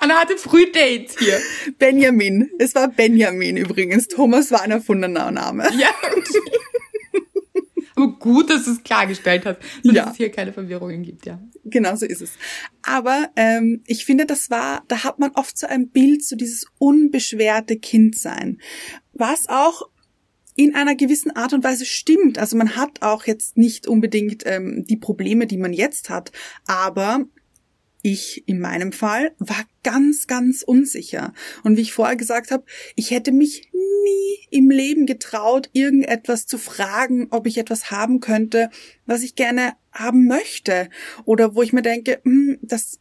Anna hatte Frühdates hier. Benjamin. Es war Benjamin übrigens. Thomas war ein erfundener Name. Ja. Aber gut, dass du es klargestellt hast, dass Ja. es hier keine Verwirrungen gibt, ja. Genau so ist es. Aber ähm, ich finde, das war, da hat man oft so ein Bild, so dieses unbeschwerte Kindsein, was auch in einer gewissen Art und Weise stimmt. Also man hat auch jetzt nicht unbedingt ähm, die Probleme, die man jetzt hat, aber ich in meinem Fall war ganz, ganz unsicher. Und wie ich vorher gesagt habe, ich hätte mich nie im Leben getraut, irgendetwas zu fragen, ob ich etwas haben könnte, was ich gerne haben möchte. Oder wo ich mir denke, hm, das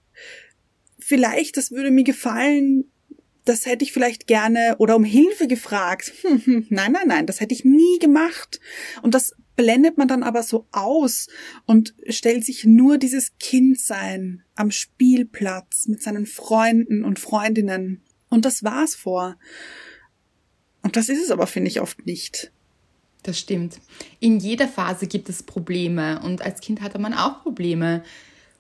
vielleicht, das würde mir gefallen, das hätte ich vielleicht gerne oder um Hilfe gefragt. Nein, nein, nein, das hätte ich nie gemacht. Und das blendet man dann aber so aus und stellt sich nur dieses Kindsein am Spielplatz mit seinen Freunden und Freundinnen. Und das war's vor. Und das ist es aber, finde ich, oft nicht. Das stimmt. In jeder Phase gibt es Probleme und als Kind hatte man auch Probleme.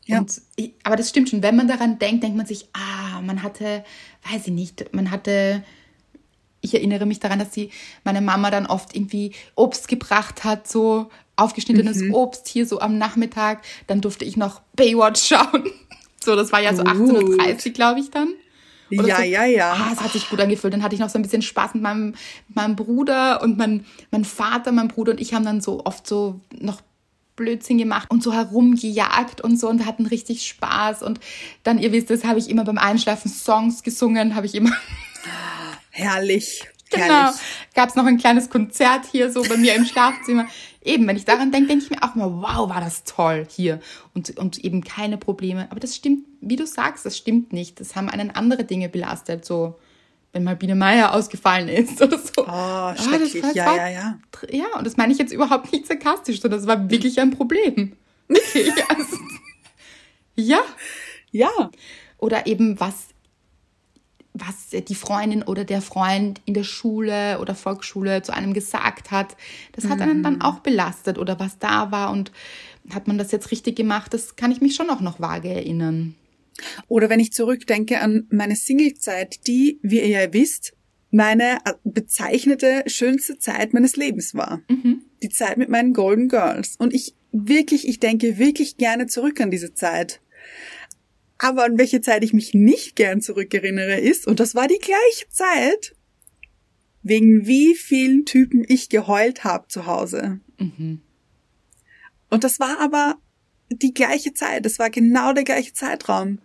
Ja. Und, aber das stimmt schon. Wenn man daran denkt, denkt man sich, ah, man hatte, weiß ich nicht, man hatte, ich erinnere mich daran, dass sie, meine Mama dann oft irgendwie Obst gebracht hat, so aufgeschnittenes Mhm. Obst hier so am Nachmittag. Dann durfte ich noch Baywatch schauen. So, das war ja so Gut. 18.30 glaube ich dann. Oder Ja, so. ja, ja. Ah, es hat sich gut angefühlt. Dann hatte ich noch so ein bisschen Spaß mit meinem, meinem Bruder und mein, mein Vater, mein Bruder und ich haben dann so oft so noch Blödsinn gemacht und so herumgejagt und so und hatten richtig Spaß. Und dann, ihr wisst es, habe ich immer beim Einschlafen Songs gesungen, habe ich immer. Herrlich. Genau. Herrlich. Gab es noch ein kleines Konzert hier so bei mir im Schlafzimmer. Eben, wenn ich daran denke, denke ich mir auch mal, wow, war das toll hier. Und, und eben keine Probleme. Aber das stimmt, wie du sagst, das stimmt nicht. Das haben einen andere Dinge belastet. So, wenn mal Biene Meier ausgefallen ist oder so. Oh, das schrecklich. war- ja, ja, ja. Ja, und das meine ich jetzt überhaupt nicht sarkastisch, sondern das war wirklich ein Problem. Okay, also, ja. Ja. Oder eben was, was die Freundin oder der Freund in der Schule oder Volksschule zu einem gesagt hat. Das hat einen dann auch belastet oder was da war und hat man das jetzt richtig gemacht, das kann ich mich schon auch noch vage erinnern. Oder wenn ich zurückdenke an meine Singlezeit, die, wie ihr ja wisst, meine äh, bezeichnete schönste Zeit meines Lebens war. Die Zeit mit meinen Golden Girls. Und ich wirklich, ich denke wirklich gerne zurück an diese Zeit. Aber an welche Zeit ich mich nicht gern zurückerinnere ist, und das war die gleiche Zeit, wegen wie vielen Typen ich geheult habe zu Hause. Und das war aber die gleiche Zeit. Das war genau der gleiche Zeitraum.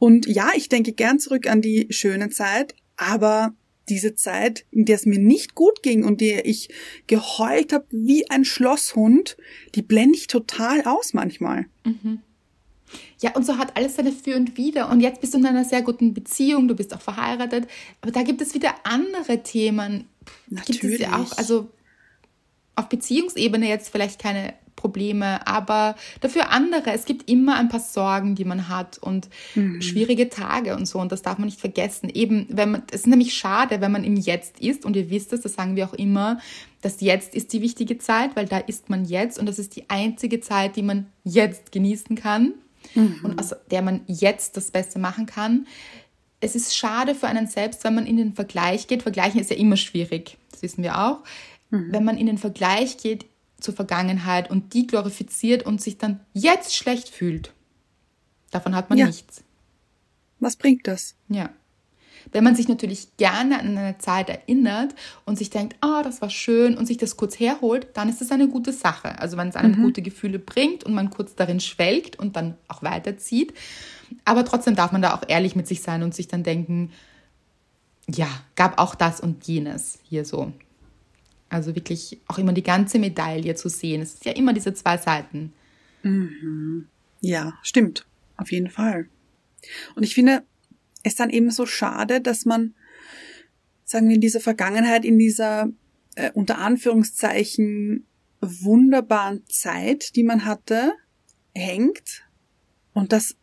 Und ja, ich denke gern zurück an die schöne Zeit, aber diese Zeit, in der es mir nicht gut ging und der ich geheult habe wie ein Schlosshund, die blende ich total aus manchmal. Ja, und so hat alles seine Für und Wider. Und jetzt bist du in einer sehr guten Beziehung, du bist auch verheiratet. Aber da gibt es wieder andere Themen. Gibt es ja Natürlich. auch, also auf Beziehungsebene jetzt vielleicht keine Probleme, aber dafür andere. Es gibt immer ein paar Sorgen, die man hat und schwierige Tage und so. Und das darf man nicht vergessen. Eben, wenn man, es ist nämlich schade, wenn man im Jetzt ist. Und ihr wisst es, das sagen wir auch immer, das Jetzt ist die wichtige Zeit, weil da ist man jetzt und das ist die einzige Zeit, die man jetzt genießen kann und aus der man jetzt das Beste machen kann. Es ist schade für einen selbst, wenn man in den Vergleich geht. Vergleichen ist ja immer schwierig, das wissen wir auch. Wenn man in den Vergleich geht zur Vergangenheit und die glorifiziert und sich dann jetzt schlecht fühlt. Davon hat man Ja. nichts. Was bringt das? Ja. Wenn man sich natürlich gerne an eine Zeit erinnert und sich denkt, ah, das war schön und sich das kurz herholt, dann ist das eine gute Sache. Also wenn es einem gute Gefühle bringt und man kurz darin schwelgt und dann auch weiterzieht. Aber trotzdem darf man da auch ehrlich mit sich sein und sich dann denken, ja, gab auch das und jenes hier so. Also wirklich auch immer die ganze Medaille zu sehen. Es ist ja immer diese zwei Seiten. Mhm. Ja, stimmt. Auf jeden Fall. Und ich finde es dann eben so schade, dass man, sagen wir, in dieser Vergangenheit, in dieser äh, unter Anführungszeichen wunderbaren Zeit, die man hatte, hängt und das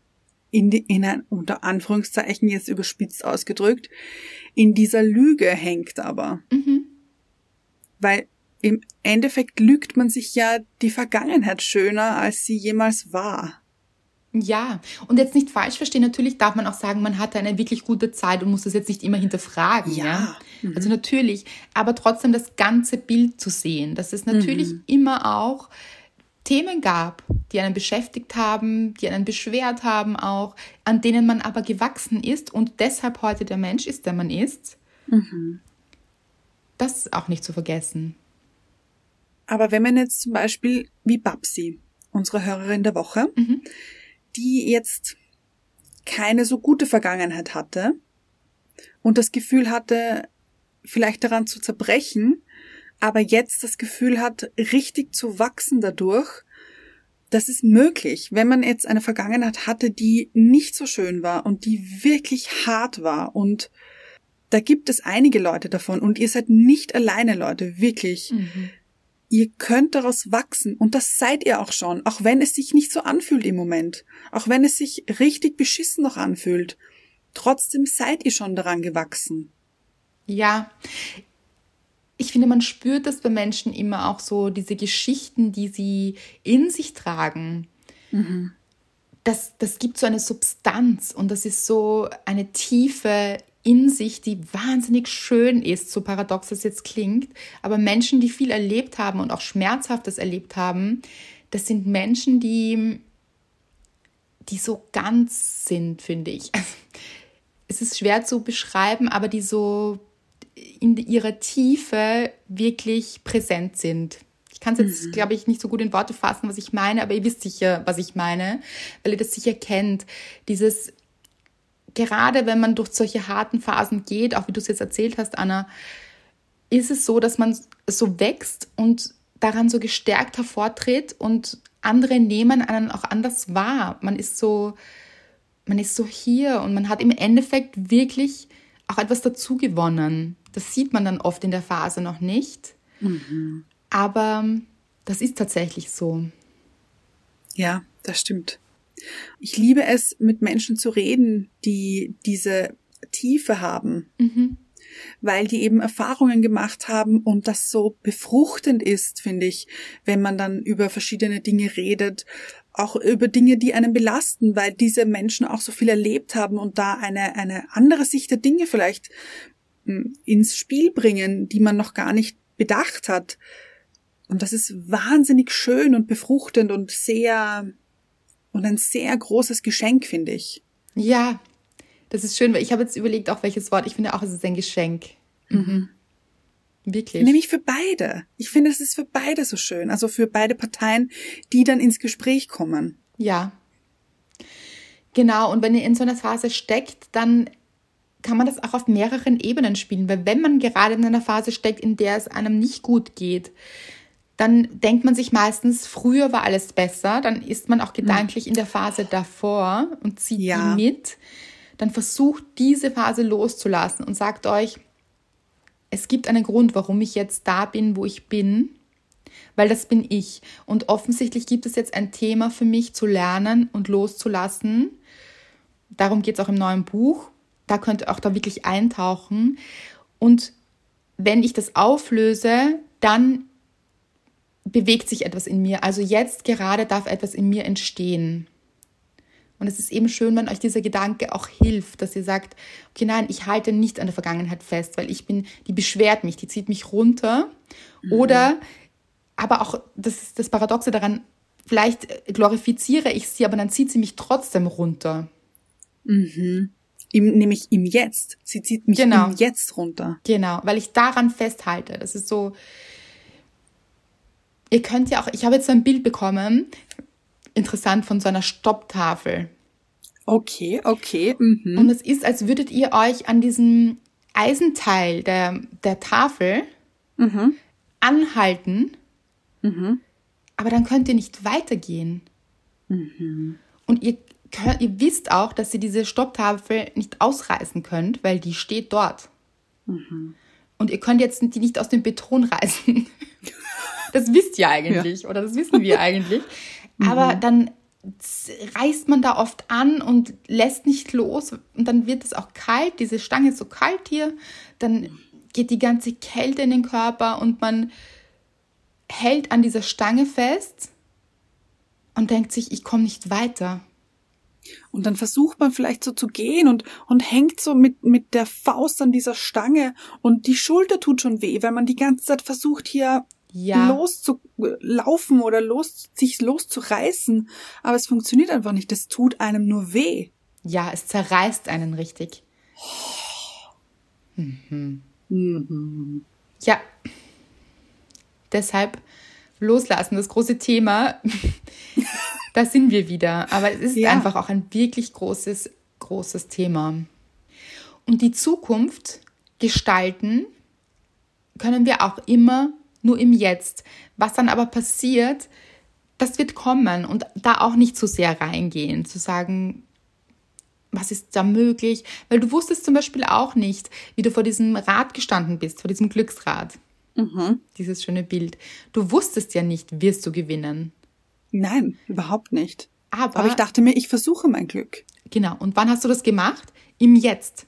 in, die, in ein, unter Anführungszeichen jetzt überspitzt ausgedrückt, in dieser Lüge hängt aber. Mhm. Weil im Endeffekt lügt man sich ja die Vergangenheit schöner, als sie jemals war. Ja, und jetzt nicht falsch verstehen, natürlich darf man auch sagen, man hatte eine wirklich gute Zeit und muss das jetzt nicht immer hinterfragen. Ja. ja? Mhm. Also natürlich, aber trotzdem das ganze Bild zu sehen, dass es natürlich mhm. immer auch Themen gab, die einen beschäftigt haben, die einen beschwert haben auch, an denen man aber gewachsen ist und deshalb heute der Mensch ist, der man ist. Mhm. Das ist auch nicht zu vergessen. Aber wenn man jetzt zum Beispiel wie Babsi, unsere Hörerin der Woche, mhm die jetzt keine so gute Vergangenheit hatte und das Gefühl hatte, vielleicht daran zu zerbrechen, aber jetzt das Gefühl hat, richtig zu wachsen dadurch, das ist möglich, wenn man jetzt eine Vergangenheit hatte, die nicht so schön war und die wirklich hart war und da gibt es einige Leute davon und ihr seid nicht alleine, Leute, wirklich. Mhm. Ihr könnt daraus wachsen und das seid ihr auch schon, auch wenn es sich nicht so anfühlt im Moment, auch wenn es sich richtig beschissen noch anfühlt. Trotzdem seid ihr schon daran gewachsen. Ja, ich finde, man spürt das bei Menschen immer auch so, diese Geschichten, die sie in sich tragen. Mhm. Das, das gibt so eine Substanz und das ist so eine Tiefe in sich, die wahnsinnig schön ist, so paradox es jetzt klingt. Aber Menschen, die viel erlebt haben und auch Schmerzhaftes erlebt haben, das sind Menschen, die, die so ganz sind, finde ich. es ist schwer zu beschreiben, aber die so in ihrer Tiefe wirklich präsent sind. Ich kann es jetzt, mhm. glaube ich, nicht so gut in Worte fassen, was ich meine, aber ihr wisst sicher, was ich meine, weil ihr das sicher kennt. Dieses gerade wenn man durch solche harten Phasen geht, auch wie du es jetzt erzählt hast, Anna, ist es so, dass man so wächst und daran so gestärkt hervortritt und andere nehmen einen auch anders wahr. Man ist so, man ist so hier und man hat im Endeffekt wirklich auch etwas dazu gewonnen. Das sieht man dann oft in der Phase noch nicht. Mhm. Aber das ist tatsächlich so. Ja, das stimmt. Ich liebe es, mit Menschen zu reden, die diese Tiefe haben. Mhm. Weil die eben Erfahrungen gemacht haben und das so befruchtend ist, finde ich, wenn man dann über verschiedene Dinge redet, auch über Dinge, die einen belasten, weil diese Menschen auch so viel erlebt haben und da eine, eine andere Sicht der Dinge vielleicht hm, ins Spiel bringen, die man noch gar nicht bedacht hat. Und das ist wahnsinnig schön und befruchtend und sehr und ein sehr großes Geschenk, finde ich. Ja, das ist schön, weil ich habe jetzt überlegt, auch welches Wort. Ich finde auch, es ist ein Geschenk. Mhm. Wirklich. Nämlich für beide. Ich finde, es ist für beide so schön. Also für beide Parteien, die dann ins Gespräch kommen. Ja. Genau. Und wenn ihr in so einer Phase steckt, dann kann man das auch auf mehreren Ebenen spielen. Weil wenn man gerade in einer Phase steckt, in der es einem nicht gut geht, dann denkt man sich meistens, früher war alles besser, dann ist man auch gedanklich in der Phase davor und zieht ja. die mit. Dann versucht diese Phase loszulassen und sagt euch, es gibt einen Grund, warum ich jetzt da bin, wo ich bin, weil das bin ich. Und offensichtlich gibt es jetzt ein Thema für mich zu lernen und loszulassen. Darum geht es auch im neuen Buch. Da könnt ihr auch da wirklich eintauchen. Und wenn ich das auflöse, dann bewegt sich etwas in mir. Also jetzt gerade darf etwas in mir entstehen. Und es ist eben schön, wenn euch dieser Gedanke auch hilft, dass ihr sagt, okay, nein, ich halte nicht an der Vergangenheit fest, weil ich bin, die beschwert mich, die zieht mich runter. Mhm. Oder, aber auch, das ist das Paradoxe daran, vielleicht glorifiziere ich sie, aber dann zieht sie mich trotzdem runter. Mhm. Im, nämlich im Jetzt. Sie zieht mich genau. im Jetzt runter. Genau, weil ich daran festhalte. Das ist so, Ihr könnt ja auch, ich habe jetzt so ein Bild bekommen, interessant, von so einer Stopptafel. Okay, okay. Mhm. Und es ist, als würdet ihr euch an diesem Eisenteil der, der Tafel anhalten, aber dann könnt ihr nicht weitergehen. Und ihr, könnt, ihr wisst auch, dass ihr diese Stopptafel nicht ausreißen könnt, weil die steht dort. Und ihr könnt jetzt die nicht aus dem Beton reißen. Das wisst ihr eigentlich, oder das wissen wir eigentlich. Aber dann reißt man da oft an und lässt nicht los. Und dann wird es auch kalt, diese Stange ist so kalt hier, dann geht die ganze Kälte in den Körper und man hält an dieser Stange fest und denkt sich, ich komme nicht weiter. Und dann versucht man vielleicht so zu gehen und, und hängt so mit, mit der Faust an dieser Stange. Und die Schulter tut schon weh, weil man die ganze Zeit versucht hier Ja. loszulaufen oder los, sich loszureißen. Aber es funktioniert einfach nicht. Das tut einem nur weh. Ja, es zerreißt einen richtig. Mhm. Ja. Deshalb loslassen, das große Thema. da sind wir wieder. Aber es ist Ja. einfach auch ein wirklich großes, großes Thema. Und die Zukunft gestalten können wir auch immer nur im Jetzt. Was dann aber passiert, das wird kommen und da auch nicht zu sehr reingehen, zu sagen, was ist da möglich? Weil du wusstest zum Beispiel auch nicht, wie du vor diesem Rad gestanden bist, vor diesem Glücksrad. Dieses schöne Bild. Du wusstest ja nicht, wirst du gewinnen. Nein, überhaupt nicht. Aber, Aber ich dachte mir, ich versuche mein Glück. genau. Und wann hast du das gemacht? Im Jetzt.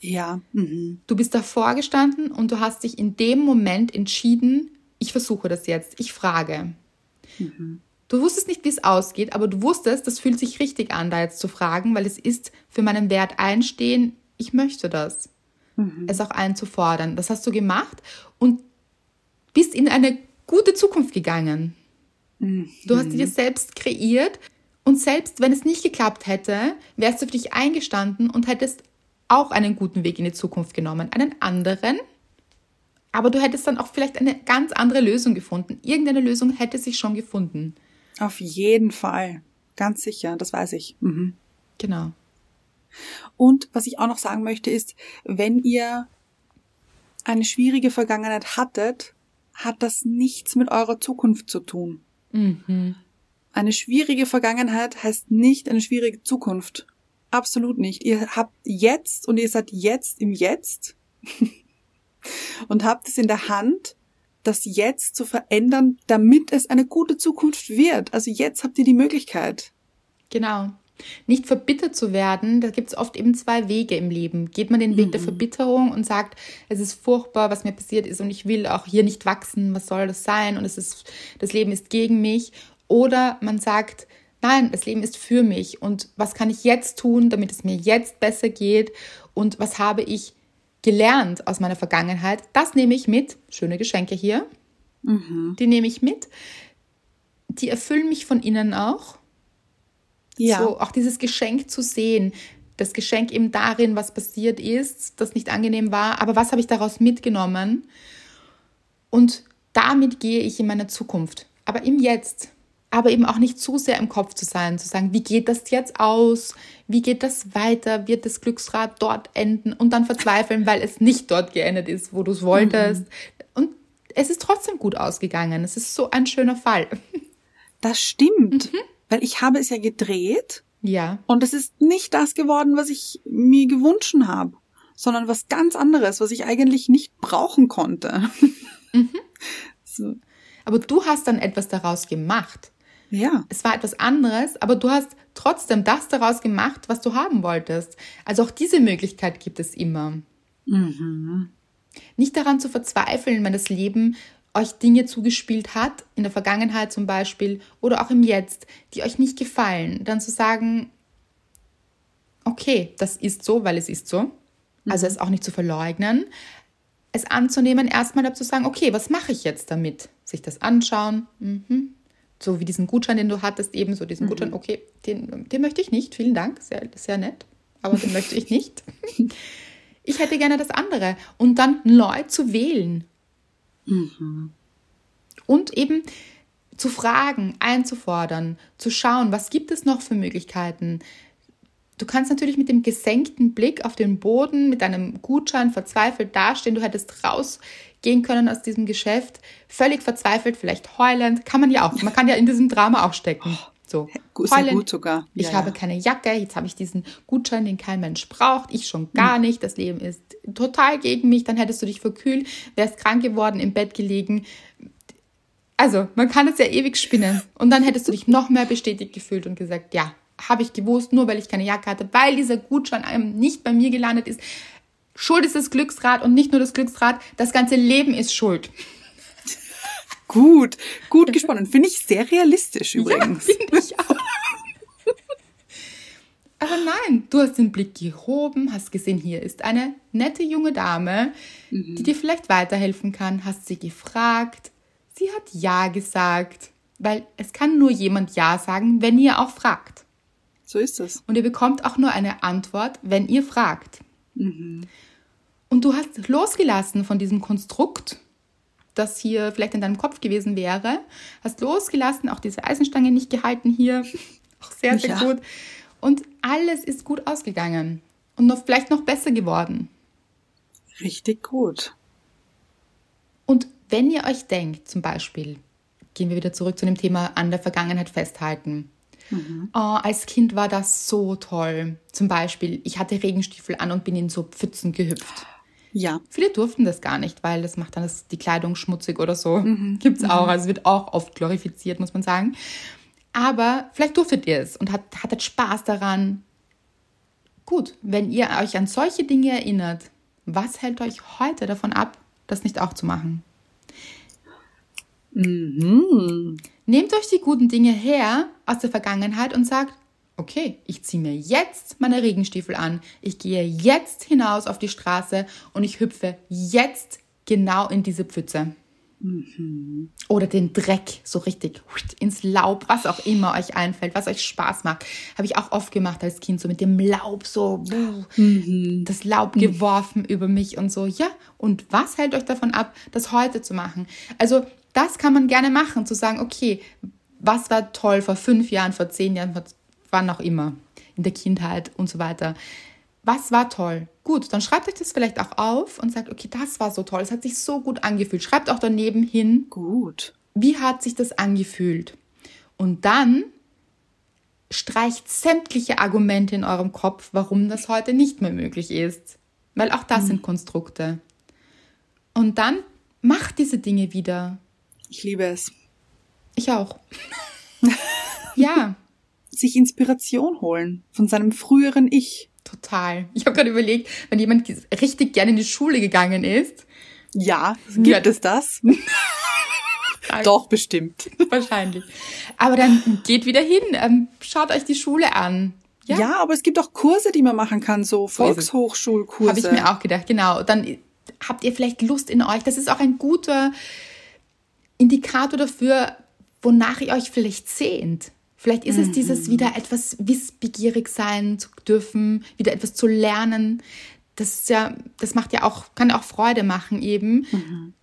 Ja. Mhm. Du bist davor gestanden und du hast dich in dem Moment entschieden, ich versuche das jetzt, ich frage. Du wusstest nicht, wie es ausgeht, aber du wusstest, das fühlt sich richtig an, da jetzt zu fragen, weil es ist für meinen Wert einstehen, ich möchte das. Es auch einzufordern. Das hast du gemacht und bist in eine gute Zukunft gegangen. Du hast dir selbst kreiert und selbst wenn es nicht geklappt hätte, wärst du für dich eingestanden und hättest auch einen guten Weg in die Zukunft genommen. Einen anderen, aber du hättest dann auch vielleicht eine ganz andere Lösung gefunden. Irgendeine Lösung hätte sich schon gefunden. Auf jeden Fall. Ganz sicher, das weiß ich. Mhm. Genau. Und was ich auch noch sagen möchte ist, wenn ihr eine schwierige Vergangenheit hattet, hat das nichts mit eurer Zukunft zu tun. Eine schwierige Vergangenheit heißt nicht eine schwierige Zukunft. Absolut nicht. Ihr habt jetzt und ihr seid jetzt im Jetzt und habt es in der Hand, das Jetzt zu verändern, damit es eine gute Zukunft wird. Also jetzt habt ihr die Möglichkeit. Genau. Nicht verbittert zu werden, da gibt es oft eben zwei Wege im Leben. Geht man den Weg der Verbitterung und sagt, es ist furchtbar, was mir passiert ist und ich will auch hier nicht wachsen, was soll das sein und es ist, das Leben ist gegen mich. Oder man sagt, nein, das Leben ist für mich und was kann ich jetzt tun, damit es mir jetzt besser geht und was habe ich gelernt aus meiner Vergangenheit. Das nehme ich mit. Schöne Geschenke hier. Die nehme ich mit. Die erfüllen mich von innen auch. Ja. So auch dieses Geschenk zu sehen. Das Geschenk eben darin, was passiert ist, das nicht angenehm war, aber was habe ich daraus mitgenommen? Und damit gehe ich in meine Zukunft, aber im Jetzt. Aber eben auch nicht zu sehr im Kopf zu sein, zu sagen, wie geht das jetzt aus? Wie geht das weiter? Wird das Glücksrad dort enden? Und dann verzweifeln, weil es nicht dort geendet ist, wo du es wolltest. Und es ist trotzdem gut ausgegangen. Es ist so ein schöner Fall. Das stimmt. Weil ich habe es ja gedreht Ja, und es ist nicht das geworden, was ich mir gewünscht habe, sondern was ganz anderes, was ich eigentlich nicht brauchen konnte. so, aber du hast dann etwas daraus gemacht. Ja, Es war etwas anderes, aber du hast trotzdem das daraus gemacht, was du haben wolltest. Also auch diese Möglichkeit gibt es immer. Nicht daran zu verzweifeln, wenn das Leben euch Dinge zugespielt hat, in der Vergangenheit zum Beispiel oder auch im Jetzt, die euch nicht gefallen, dann zu sagen, okay, das ist so, weil es ist so. Also es auch nicht zu verleugnen, es anzunehmen, erstmal dazu sagen, okay, was mache ich jetzt damit? Sich das anschauen, mhm. So wie diesen Gutschein, den du hattest, eben so diesen Gutschein, okay, den, den möchte ich nicht, vielen Dank, sehr, sehr nett, aber den möchte ich nicht. Ich hätte gerne das andere und dann neu zu wählen. Und eben zu fragen, einzufordern, zu schauen, was gibt es noch für Möglichkeiten, Du kannst natürlich mit dem gesenkten Blick auf den Boden, mit einem Gutschein verzweifelt dastehen. Du hättest rausgehen können aus diesem Geschäft, völlig verzweifelt, vielleicht heulend. Kann man ja auch. Man kann ja in diesem Drama auch stecken. So, Gut, sehr gut sogar. ich Ja, habe ja. keine Jacke, jetzt habe ich diesen Gutschein, den kein Mensch braucht, ich schon gar Hm. nicht, das Leben ist total gegen mich, dann hättest du dich verkühlt, wärst krank geworden, im Bett gelegen. Also, man kann es ja ewig spinnen. Und dann hättest du dich noch mehr bestätigt gefühlt und gesagt, ja, habe ich gewusst, nur weil ich keine Jacke hatte, weil dieser Gutschein nicht bei mir gelandet ist. Schuld ist das Glücksrad und nicht nur das Glücksrad, das ganze Leben ist schuld. Gut, gut gesponnen. Finde ich sehr realistisch übrigens. Ja, finde ich auch. Aber nein, du hast den Blick gehoben, hast gesehen, hier ist eine nette junge Dame, die dir vielleicht weiterhelfen kann, hast sie gefragt. Sie hat Ja gesagt, weil es kann nur jemand Ja sagen, wenn ihr auch fragt. So ist es. Und ihr bekommt auch nur eine Antwort, wenn ihr fragt. Und du hast losgelassen von diesem Konstrukt, das hier vielleicht in deinem Kopf gewesen wäre, hast losgelassen, auch diese Eisenstange nicht gehalten hier. Auch sehr, sehr Ja. gut. Und alles ist gut ausgegangen. Und noch, vielleicht noch besser geworden. Richtig gut. Und wenn ihr euch denkt, zum Beispiel, gehen wir wieder zurück zu dem Thema an der Vergangenheit festhalten. Oh, als Kind war das so toll. Zum Beispiel, ich hatte Regenstiefel an und bin in so Pfützen gehüpft. Ja. Viele durften das gar nicht, weil das macht dann das, die Kleidung schmutzig oder so. Gibt's auch. Also wird auch oft glorifiziert, muss man sagen. Aber vielleicht durftet ihr es und hat, hattet Spaß daran. Gut, wenn ihr euch an solche Dinge erinnert, was hält euch heute davon ab, das nicht auch zu machen? Nehmt euch die guten Dinge her aus der Vergangenheit und sagt, okay, ich ziehe mir jetzt meine Regenstiefel an, ich gehe jetzt hinaus auf die Straße und ich hüpfe jetzt genau in diese Pfütze. Oder den Dreck so richtig ins Laub, was auch immer euch einfällt, was euch Spaß macht. Habe ich auch oft gemacht als Kind, so mit dem Laub so, buh, das Laub geworfen über mich und so. Ja, und was hält euch davon ab, das heute zu machen? Also das kann man gerne machen, zu sagen, okay, was war toll vor fünf Jahren, vor zehn Jahren, vor wann auch immer, in der Kindheit und so weiter. Was war toll? Gut, dann schreibt euch das vielleicht auch auf und sagt, okay, das war so toll, es hat sich so gut angefühlt. Schreibt auch daneben hin, Gut. wie hat sich das angefühlt? Und dann streicht sämtliche Argumente in eurem Kopf, warum das heute nicht mehr möglich ist. Weil auch das sind Konstrukte. Und dann macht diese Dinge wieder. Ich liebe es. Ich auch. ja, Sich Inspiration holen von seinem früheren Ich. total. Ich habe gerade überlegt, wenn jemand richtig gerne in die Schule gegangen ist, Ja, gibt es das? Doch, bestimmt. wahrscheinlich. Aber dann geht wieder hin, ähm, schaut euch die Schule an. Ja. aber es gibt auch Kurse, die man machen kann, so. Volkshochschulkurse. Habe ich mir auch gedacht, genau. Dann habt ihr vielleicht Lust in euch. Das ist auch ein guter Indikator dafür, wonach ihr euch vielleicht sehnt. Vielleicht ist es dieses wieder etwas wissbegierig sein zu dürfen, wieder etwas zu lernen. Das ist ja, das macht ja auch, kann ja auch Freude machen eben.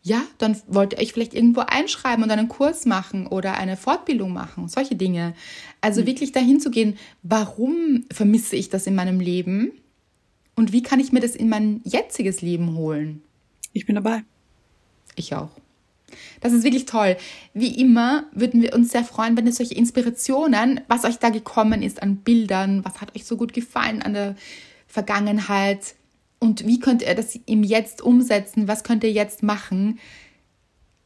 Ja, dann wollt ihr euch vielleicht irgendwo einschreiben und einen Kurs machen oder eine Fortbildung machen, solche Dinge. Also wirklich dahin zu gehen, warum vermisse ich das in meinem Leben? Und wie kann ich mir das in mein jetziges Leben holen? Ich bin dabei. Ich auch. Das ist wirklich toll. Wie immer würden wir uns sehr freuen, wenn es solche Inspirationen, was euch da gekommen ist an Bildern, was hat euch so gut gefallen an der Vergangenheit und wie könnt ihr das im Jetzt umsetzen, was könnt ihr jetzt machen,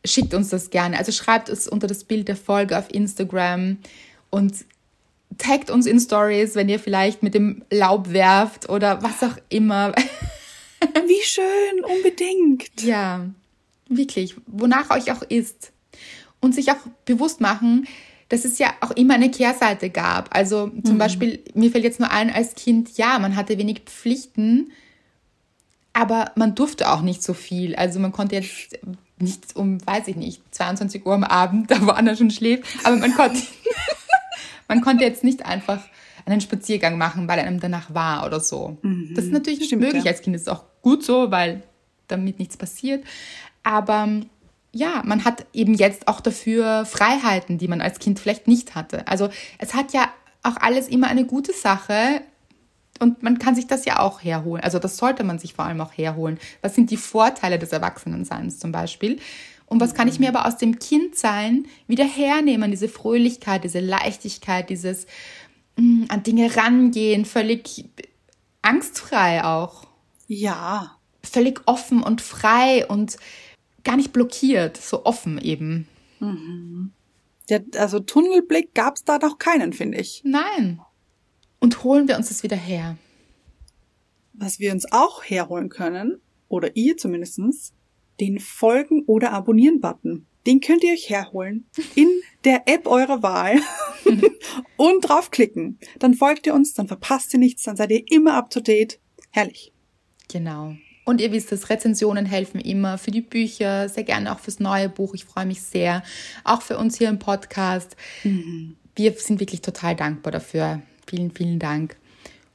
schickt uns das gerne. Also schreibt es unter das Bild der Folge auf Instagram und taggt uns in Stories, wenn ihr vielleicht mit dem Laub werft oder was auch immer. Wie schön, unbedingt. Ja, wirklich, wonach euch auch ist. Und sich auch bewusst machen, dass es ja auch immer eine Kehrseite gab. Also zum Beispiel, mir fällt jetzt nur ein, als Kind, ja, man hatte wenig Pflichten, aber man durfte auch nicht so viel. Also man konnte jetzt nicht um, weiß ich nicht, 22 Uhr am Abend, da wo Anna schon schläft, aber man konnte, man konnte jetzt nicht einfach einen Spaziergang machen, weil einem danach war oder so. Das ist natürlich nicht Stimmt, möglich ja. als Kind. Das ist auch gut so, weil damit nichts passiert. Aber ja, man hat eben jetzt auch dafür Freiheiten, die man als Kind vielleicht nicht hatte. Also es hat ja auch alles immer eine gute Sache, Und man kann sich das ja auch herholen. Also das sollte man sich vor allem auch herholen. Was sind die Vorteile des Erwachsenenseins zum Beispiel? Und was kann ich mir aber aus dem Kindsein wieder hernehmen? Diese Fröhlichkeit, diese Leichtigkeit, dieses mh, an Dinge rangehen, völlig angstfrei auch. Ja. Völlig offen und frei und gar nicht blockiert, so offen eben. Der, also Tunnelblick gab's da noch keinen, finde ich. Nein. Und holen wir uns das wieder her. Was wir uns auch herholen können, oder ihr zumindestens, den Folgen- oder Abonnieren-Button. Den könnt ihr euch herholen in der App eurer Wahl und draufklicken. Dann folgt ihr uns, dann verpasst ihr nichts, dann seid ihr immer up to date. Herrlich. Genau. Und ihr wisst es, Rezensionen helfen immer für die Bücher, sehr gerne auch fürs neue Buch. Ich freue mich sehr. Auch für uns hier im Podcast. Wir sind wirklich total dankbar dafür. Vielen, vielen Dank.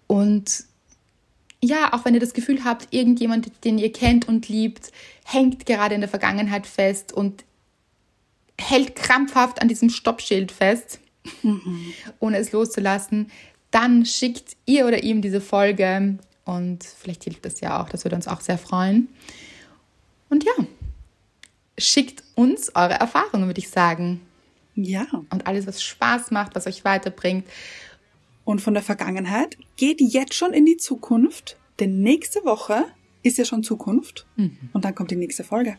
Und ja, auch wenn ihr das Gefühl habt, irgendjemand, den ihr kennt und liebt, hängt gerade in der Vergangenheit fest und hält krampfhaft an diesem Stoppschild fest, ohne es loszulassen, dann schickt ihr oder ihm diese Folge und vielleicht hilft das ja auch, das würde uns auch sehr freuen. Und ja, schickt uns eure Erfahrungen, würde ich sagen. Ja. Und alles, was Spaß macht, was euch weiterbringt. Und von der Vergangenheit geht jetzt schon in die Zukunft, denn nächste Woche ist ja schon Zukunft und dann kommt die nächste Folge.